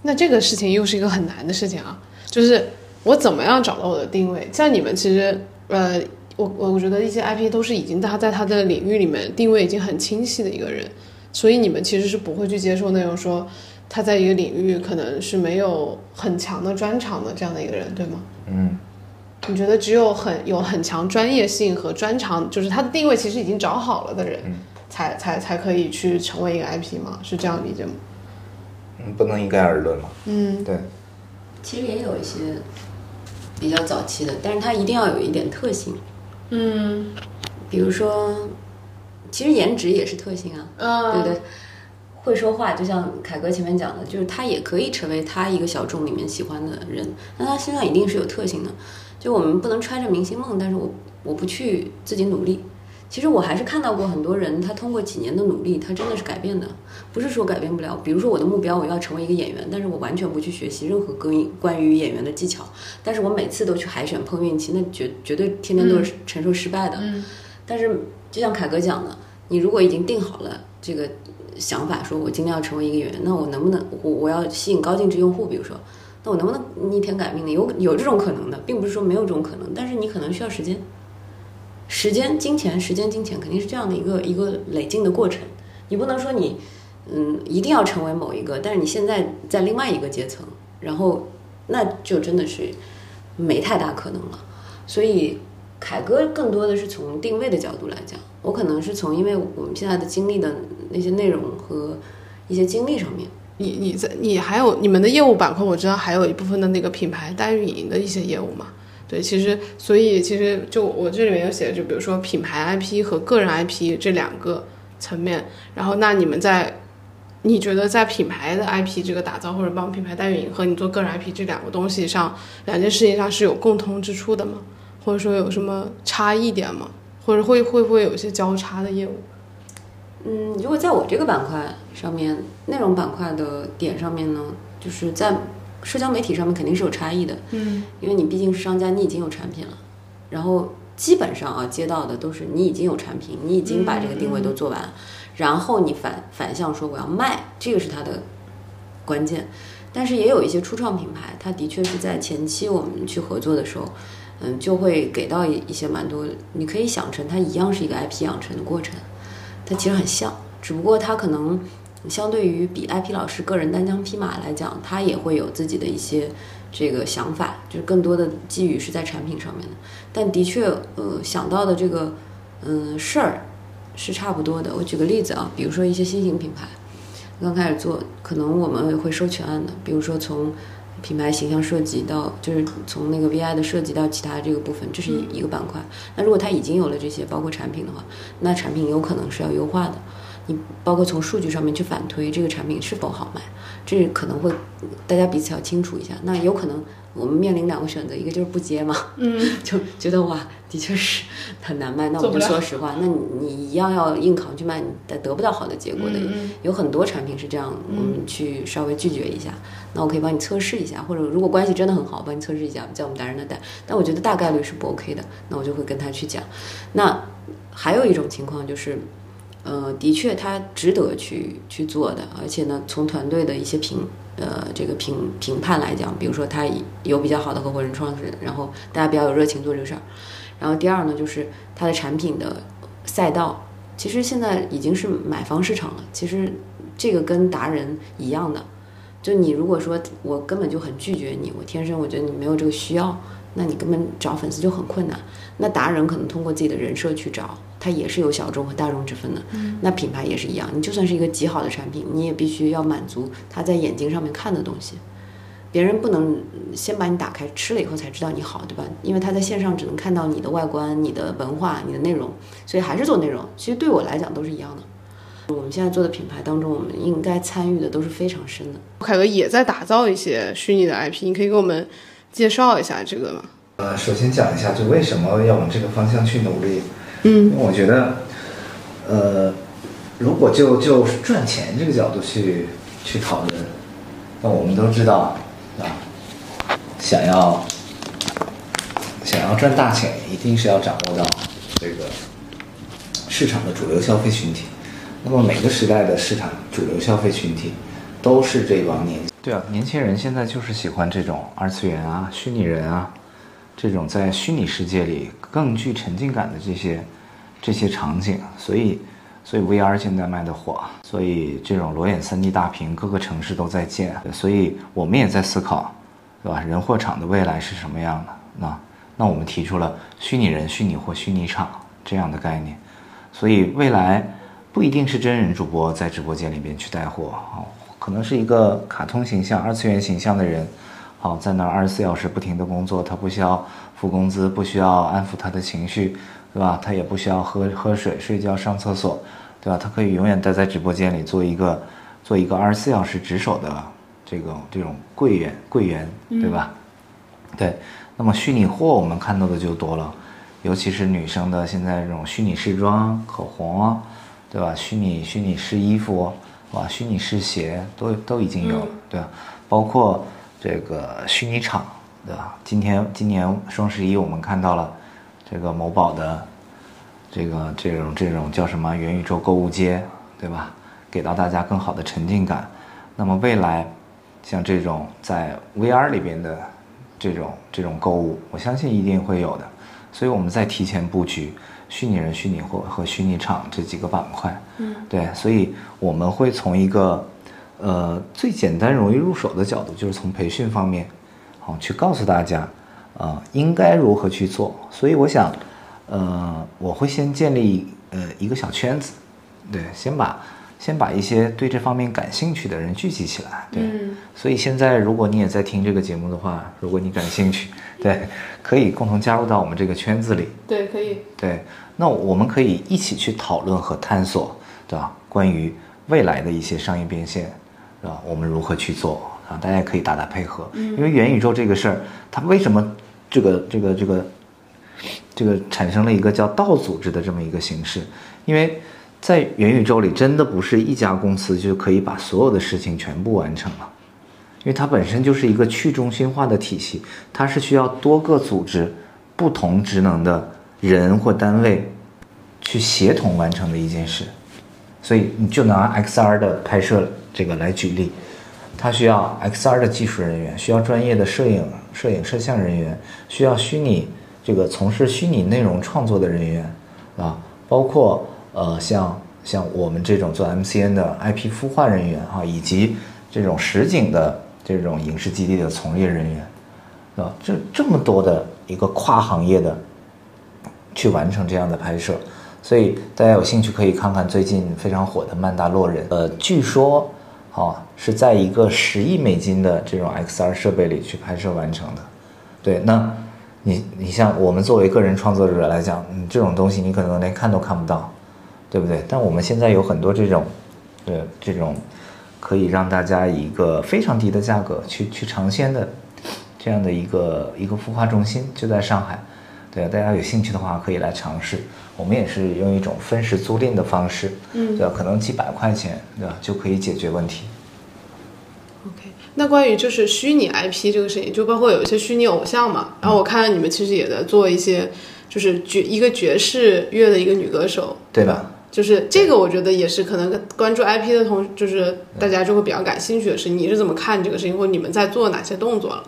那这个事情又是一个很难的事情啊，就是我怎么样找到我的定位？像你们其实，呃，我我我觉得一些 IP 都是已经他在他的领域里面定位已经很清晰的一个人，所以你们其实是不会去接受那种说他在一个领域可能是没有很强的专长的这样的一个人，对吗？嗯，你觉得只有很有很强专业性和专长，就是他的定位其实已经找好了的人，嗯才才才可以去成为一个 IP 吗？是这样理解吗？嗯，不能一概而论嘛。嗯对，其实也有一些比较早期的，但是他一定要有一点特性，嗯比如说，其实颜值也是特性啊，嗯对不对？会说话，就像凯哥前面讲的，就是他也可以成为他一个小众里面喜欢的人，那他身上一定是有特性的。就我们不能揣着明星梦，但是我我不去自己努力。其实我还是看到过很多人，他通过几年的努力，他真的是改变的，不是说改变不了。比如说我的目标，我要成为一个演员，但是我完全不去学习任何关于关于演员的技巧，但是我每次都去海选碰运气，那绝绝对天天都是承受失败的。嗯但是就像凯哥讲的，你如果已经定好了这个想法，说我今天要成为一个演员，那我能不能我我要吸引高净值用户，比如说，那我能不能逆天改命呢？有有这种可能的，并不是说没有这种可能，但是你可能需要时间，时间、金钱、时间、金钱肯定是这样的一个一个累进的过程。你不能说你嗯一定要成为某一个，但是你现在在另外一个阶层，然后那就真的是没太大可能了。所以凯哥更多的是从定位的角度来讲，我可能是从因为我们现在的经历的那些内容和一些经历上面，你你在你还有你们的业务板块，我知道还有一部分的那个品牌代运营的一些业务嘛。对，其实所以其实就我这里面有写，就比如说品牌 IP 和个人 IP 这两个层面。然后那你们在你觉得在品牌的 IP 这个打造或者帮品牌代运营和你做个人 IP 这两个东西上，两件事情上是有共通之处的吗？或者说有什么差异点吗？或者会会不会有一些交叉的业务？嗯，如果在我这个板块上面，内容板块的点上面呢，就是在社交媒体上面肯定是有差异的，嗯。因为你毕竟是商家，你已经有产品了，然后基本上啊接到的都是你已经有产品，你已经把这个定位都做完，然后你反反向说我要卖，这个是它的关键。但是也有一些初创品牌，它的确是在前期我们去合作的时候，嗯，就会给到一一些蛮多，你可以想成它一样是一个 IP 养成的过程，它其实很像，只不过它可能相对于比 IP 老师个人单枪匹马来讲，他也会有自己的一些这个想法，就是更多的寄予是在产品上面的。但的确，呃，想到的这个嗯事儿是差不多的。我举个例子啊，比如说一些新型品牌，刚开始做，可能我们会收全案的，比如说从品牌形象设计到，就是从那个 VI 的设计到其他这个部分，这是一一个板块。那如果它已经有了这些，包括产品的话，那产品有可能是要优化的。你包括从数据上面去反推这个产品是否好卖，这可能会大家彼此要清楚一下。那有可能我们面临两个选择，一个就是不接嘛，嗯，就觉得哇，的确是很难卖。那我就说实话，那你你一样要硬扛去卖，你得得不到好的结果的。有很多产品是这样，我们去稍微拒绝一下。那我可以帮你测试一下，或者如果关系真的很好，帮你测试一下，在我们达人的带。但我觉得大概率是不 OK 的，那我就会跟他去讲。那还有一种情况就是。呃，的确，他值得去去做的，而且呢，从团队的一些评呃这个评评判来讲，比如说他有比较好的合伙人、创始人，然后大家比较有热情做这个事儿。然后第二呢，就是它的产品的赛道，其实现在已经是买方市场了。其实这个跟达人一样的，就你如果说我根本就很拒绝你，我天生我觉得你没有这个需要，那你根本找粉丝就很困难。那达人可能通过自己的人设去找，他也是有小众和大众之分的。那品牌也是一样，你就算是一个极好的产品，你也必须要满足他在眼睛上面看的东西。别人不能先把你打开吃了以后才知道你好，对吧？因为他在线上只能看到你的外观、你的文化、你的内容，所以还是做内容。其实对我来讲都是一样的。我们现在做的品牌当中，我们应该参与的都是非常深的。凯哥也在打造一些虚拟的 IP，你可以给我们介绍一下这个吗？呃，首先讲一下，就为什么要往这个方向去努力。嗯，因为我觉得，呃，如果就就赚钱这个角度去去讨论，那我们都知道啊，想要想要赚大钱，一定是要掌握到这个市场的主流消费群体。那么每个时代的市场主流消费群体都是这帮年对啊，年轻人现在就是喜欢这种二次元啊、虚拟人啊，这种在虚拟世界里更具沉浸感的这些这些场景，所以所以 VR 现在卖的火，所以这种裸眼 3D 大屏各个城市都在建，所以我们也在思考，对吧？人货场的未来是什么样的？那那我们提出了虚拟人、虚拟货、虚拟场这样的概念，所以未来。不一定是真人主播在直播间里边去带货啊，可能是一个卡通形象、二次元形象的人，好在那儿二十四小时不停的工作，他不需要付工资，不需要安抚他的情绪，对吧？他也不需要喝喝水、睡觉、上厕所，对吧？他可以永远待在直播间里做一个做一个二十四小时值守的这个这种柜员柜员，对吧？对，那么虚拟货我们看到的就多了，尤其是女生的现在这种虚拟试妆、口红啊。对吧？虚拟虚拟试衣服，哇，虚拟试鞋都都已经有了，对吧？包括这个虚拟场，对吧？今天今年双十一我们看到了这个某宝的这个这种这种叫什么元宇宙购物街，对吧？给到大家更好的沉浸感。那么未来像这种在 VR 里边的这种这种购物，我相信一定会有的。所以我们在提前布局。虚拟人、虚拟货和虚拟场这几个板块，嗯，对，所以我们会从一个，呃，最简单、容易入手的角度，就是从培训方面，好去告诉大家，啊，应该如何去做。所以我想，呃，我会先建立呃一个小圈子，对，先把。先把一些对这方面感兴趣的人聚集起来，对。所以现在如果你也在听这个节目的话，如果你感兴趣，对，可以共同加入到我们这个圈子里。对，可以。对，那我们可以一起去讨论和探索，对吧？关于未来的一些商业变现，对吧？我们如何去做啊？大家可以打打配合。嗯。因为元宇宙这个事儿，它为什么这个这个这个这个产生了一个叫道组织的这么一个形式？因为。在元宇宙里，真的不是一家公司就可以把所有的事情全部完成了，因为它本身就是一个去中心化的体系，它是需要多个组织、不同职能的人或单位去协同完成的一件事。所以你就拿 XR 的拍摄这个来举例，它需要 XR 的技术人员，需要专业的摄影、摄影摄像人员，需要虚拟这个从事虚拟内容创作的人员，啊，包括。呃，像像我们这种做 MCN 的 IP 孵化人员哈，以及这种实景的这种影视基地的从业人员，啊，这这么多的一个跨行业的去完成这样的拍摄，所以大家有兴趣可以看看最近非常火的《曼达洛人》。呃，据说，啊，是在一个十亿美金的这种 XR 设备里去拍摄完成的。对，那你你像我们作为个人创作者来讲，嗯，这种东西你可能连看都看不到。对不对？但我们现在有很多这种，呃，这种可以让大家以一个非常低的价格去去尝鲜的这样的一个一个孵化中心，就在上海。对，大家有兴趣的话可以来尝试。我们也是用一种分时租赁的方式，嗯，对吧？可能几百块钱，对吧，就可以解决问题。OK，那关于就是虚拟 IP 这个事情，就包括有一些虚拟偶像嘛。然后我看你们其实也在做一些，就是爵一个爵士乐的一个女歌手，对吧？就是这个，我觉得也是可能关注 IP 的同，就是大家就会比较感兴趣的是，你是怎么看这个事情，或者你们在做哪些动作了？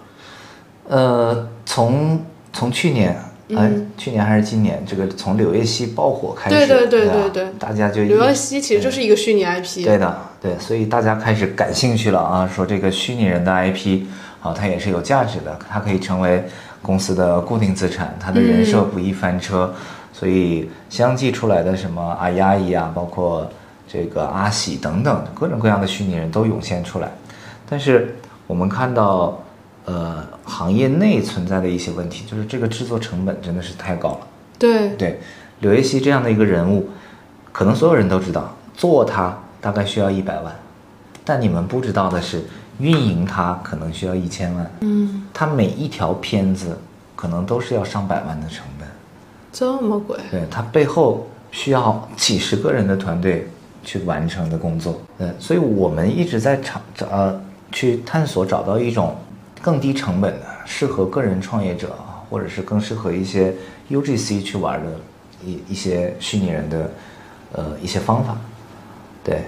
呃，从从去年哎，去年还是今年，这个从柳叶熙爆火开始，对对对吧对对。大家就刘一耀熙其实就是一个虚拟 IP，对的，对，所以大家开始感兴趣了啊，说这个虚拟人的 IP 啊，它也是有价值的，它可以成为公司的固定资产，它的人设不易翻车，所以相继出来的什么阿丫伊啊，包括这个阿喜等等各种各样的虚拟人都涌现出来，但是我们看到，呃，行业内存在的一些问题，就是这个制作成本真的是太高了。对对，柳叶熙这样的一个人物，可能所有人都知道，做他大概需要一百万，但你们不知道的是，运营他可能需要一千万。嗯，他每一条片子可能都是要上百万的成本，这么贵，对他背后需要几十个人的团队去完成的工作。嗯，所以我们一直在尝找呃去探索找到一种更低成本的、适合个人创业者啊，或者是更适合一些 UGC 去玩的一一些虚拟人的呃一些方法。对，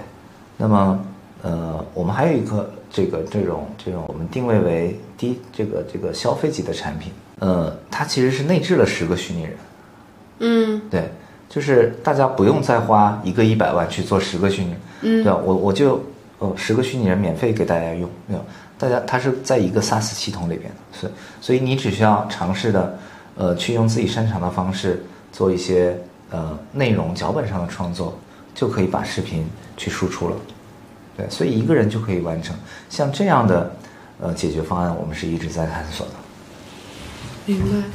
那么呃，我们还有一个这个这种这种我们定位为低这个这个消费级的产品，呃，它其实是内置了十个虚拟人。嗯对，就是大家不用再花一个一百万去做十个虚拟人，嗯，对吧？我我就呃十个虚拟人免费给大家用，对吧？大家它是在一个 SaaS 系统里边的，所以所以你只需要尝试的，呃，去用自己擅长的方式做一些呃内容脚本上的创作，就可以把视频去输出了，对，所以一个人就可以完成。像这样的呃解决方案，我们是一直在探索的。明白。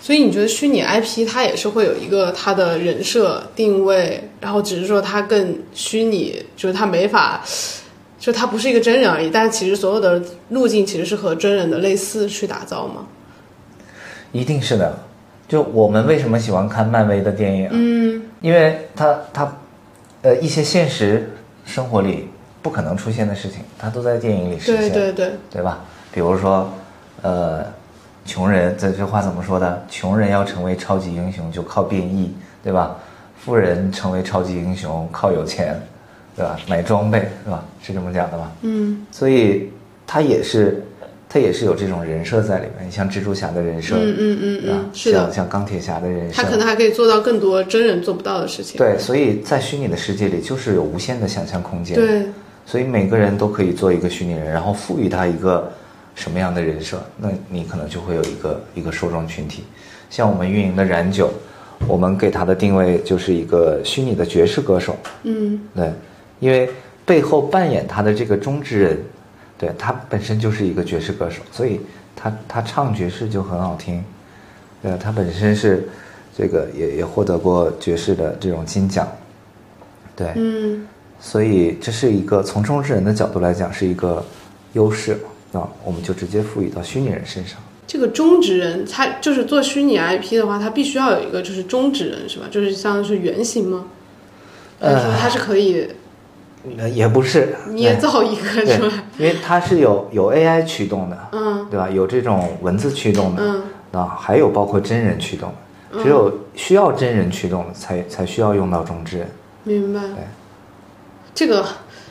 所以你觉得虚拟 IP 它也是会有一个它的人设定位，然后只是说它更虚拟，就是它没法，就它不是一个真人而已，但其实所有的路径其实是和真人的类似去打造嘛。一定是的。就我们为什么喜欢看漫威的电影？嗯，因为他他，呃，一些现实生活里不可能出现的事情，他都在电影里实现，对对对，对吧？比如说，呃，穷人这这话怎么说的？穷人要成为超级英雄就靠变异，对吧？富人成为超级英雄靠有钱，对吧？买装备，是吧？是这么讲的吧？嗯所以他也是，他也是有这种人设在里面。你像蜘蛛侠的人设，嗯嗯嗯是的像，像钢铁侠的人设，他可能还可以做到更多真人做不到的事情。对，所以在虚拟的世界里，就是有无限的想象空间。，对，所以每个人都可以做一个虚拟人，然后赋予他一个什么样的人设，那你可能就会有一个一个受众群体。像我们运营的燃酒，我们给他的定位就是一个虚拟的爵士歌手。嗯对，因为背后扮演他的这个中之人，对他本身就是一个爵士歌手，所以他他唱爵士就很好听。对，他本身是这个也也获得过爵士的这种金奖。对，嗯所以这是一个从中之人的角度来讲是一个优势啊，我们就直接赋予到虚拟人身上。这个中职人，他就是做虚拟 IP 的话，他必须要有一个就是中职人是吧？就是像是原型吗？呃他是可以呃，也不是你也造一个对出来？，因为它是有有 AI 驱动的，嗯对吧？有这种文字驱动的，嗯啊，还有包括真人驱动的，只有需要真人驱动的才才需要用到中之人。明白对。这个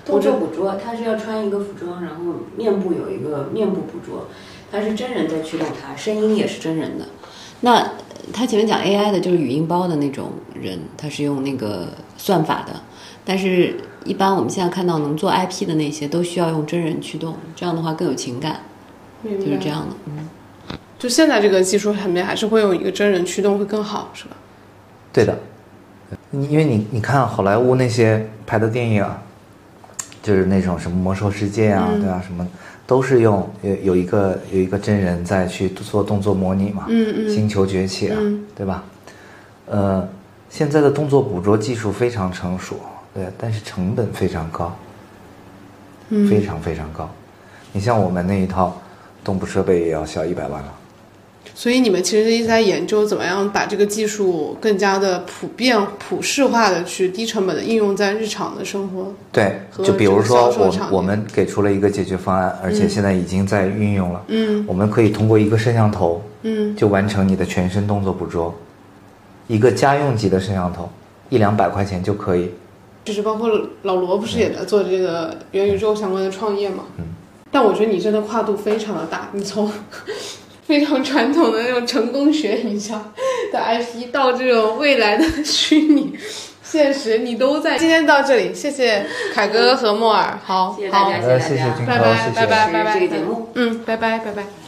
动作捕捉，它是要穿一个服装，然后面部有一个面部捕捉，它是真人在驱动它，声音也是真人的。那呃他前面讲 AI 的就是语音包的那种人，他是用那个算法的，但是一般我们现在看到能做 IP 的那些都需要用真人驱动，这样的话更有情感，就是这。样的。嗯，就现在这个技术层面，还是会用一个真人驱动会更好，是吧？对的，你因为你你看好莱坞那些拍的电影啊，就是那种什么魔兽世界啊，嗯对啊？什么都是用有有一个有一个真人在去做动作模拟嘛，嗯嗯星球崛起啊，嗯对吧？呃，现在的动作捕捉技术非常成熟，对，但是成本非常高，嗯非常非常高。你像我们那一套动捕设备也要小一百万了。所以你们其实一直在研究怎么样把这个技术更加的普遍、普世化的去低成本的应用在日常的生活。对，就比如说我我们给出了一个解决方案，而且现在已经在运用了。嗯我们可以通过一个摄像头嗯就完成你的全身动作捕捉，一个家用级的摄像头，一两百块钱就可以。就是包括老罗不是也在做这个元宇宙相关的创业嘛？嗯。但我觉得你真的跨度非常的大，你从 非常传统的那种成功学营销的 IP 到这种未来的 虚拟。现实你都在。今天到这里，谢谢凯哥和莫尔。好，谢谢大家，好谢谢大家。谢谢君拜拜谢谢拜拜拜拜。这个节目。嗯，拜拜拜拜。